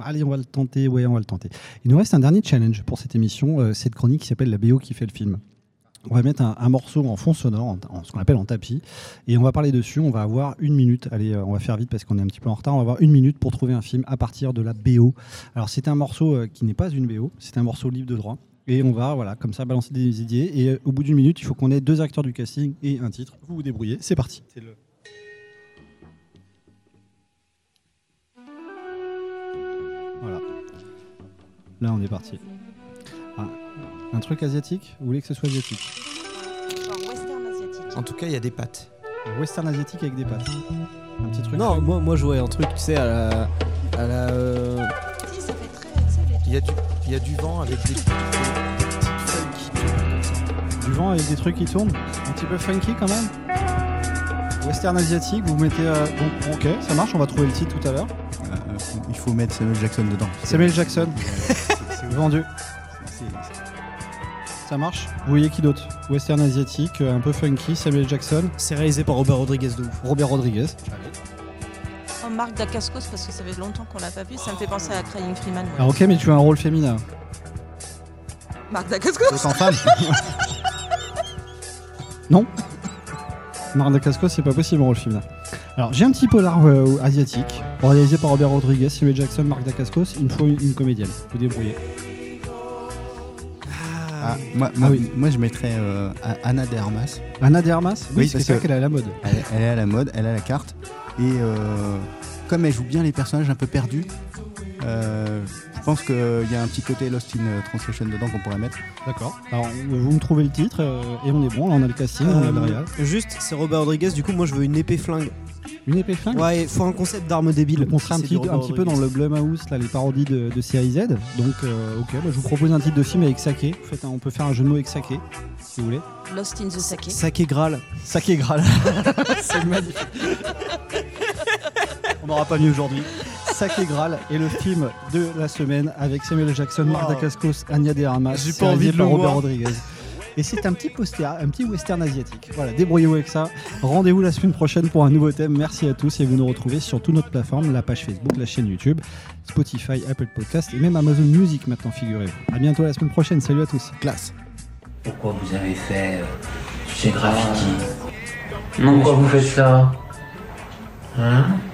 allez, on va le tenter. Ouais, on va le tenter. Il nous reste un dernier challenge pour cette émission, cette chronique qui s'appelle la BO qui fait le film. On va mettre un, un morceau en fond sonore, en, en- ce qu'on appelle en tapis, et on va parler dessus. On va avoir une minute. Allez, euh, on va faire vite parce qu'on est un petit peu en retard. On va avoir une minute pour trouver un film à partir de la BO. Alors c'est un morceau euh, qui n'est pas une BO, c'est un morceau libre de droit. Et on va, voilà, comme ça, balancer des idées. Et euh, au bout d'une minute, il faut qu'on ait deux acteurs du casting et un titre. Vous vous débrouillez. C'est parti. C'est le- Voilà. Là, on est parti. Un truc asiatique Vous voulez que ce soit asiatique En tout cas, il y a des pâtes. Western asiatique avec des pâtes. Un petit truc. Non, moi, moi je voyais un truc, tu sais, à la. À la euh, Il y, a du, il y a du vent avec des, des- des petites feuilles qui tournent. Du vent avec des trucs qui tournent. Un petit peu funky quand même. Western asiatique, vous mettez. euh, ok, ça marche, on va trouver le titre tout à l'heure. Euh, il faut mettre Samuel Jackson dedans. Samuel Jackson. Vendu. Ça marche Vous voyez qui d'autre Western asiatique, euh, un peu funky, Samuel Jackson. C'est réalisé par Robert Rodriguez de ouf. Robert Rodriguez. Oh, Marc Dacascos, parce que ça fait longtemps qu'on l'a pas vu, ça me fait penser à Crying Freeman. ouais. Ah, ok, mais tu as un rôle féminin. Marc Dacascos en femme Non Marc Dacascos, c'est pas possible en rôle féminin. Alors, j'ai un petit polar euh, asiatique, réalisé par Robert Rodriguez, Samuel Jackson, Marc Dacascos, une fois une, une comédienne. Vous débrouillez. Ah, moi, moi, moi, je mettrais euh, Anna de Armas. Anna de Armas Oui, c'est ça que qu'elle est à la mode. Elle, elle est à la mode, elle a la carte. Et euh, comme elle joue bien les personnages un peu perdus, euh, je pense qu'il y a un petit côté Lost in Translation dedans qu'on pourrait mettre. D'accord. Alors, vous me trouvez le titre euh, et on est bon. Là, on a le casting, on a le Euh, réal. Juste, c'est Robert Rodriguez, du coup, moi je veux une épée flingue. Une épée flingue? Ouais, il faut un concept d'arme débile. On serait un petit, un petit peu dans le Blumhouse, là, les parodies de, de série Z. Donc, euh, ok, bah, je vous propose un titre de film avec Saké. Vous faites un- on peut faire un jeu de mots avec Saké, si vous voulez. Lost in the Sake. Saké Graal. Saké Graal. c'est magnifique. On n'aura pas mieux aujourd'hui. Saké Graal est le film de la semaine avec Samuel. Jackson, Marc Wow. Dacascos, Anya de Armas. J'ai pas C'est envie réalisé de par le Robert voir. Rodriguez. Et c'est un petit poster, un petit western asiatique. Voilà, débrouillez-vous avec ça. Rendez-vous la semaine prochaine pour un nouveau thème. Merci à tous et vous nous retrouvez sur toute notre plateforme, la page Facebook, la chaîne YouTube, Spotify, Apple Podcast et même Amazon Music maintenant, figurez-vous. À bientôt la semaine prochaine. Salut à tous. Classe. Pourquoi vous avez fait ces graffitis? Pourquoi vous faites ça? Hein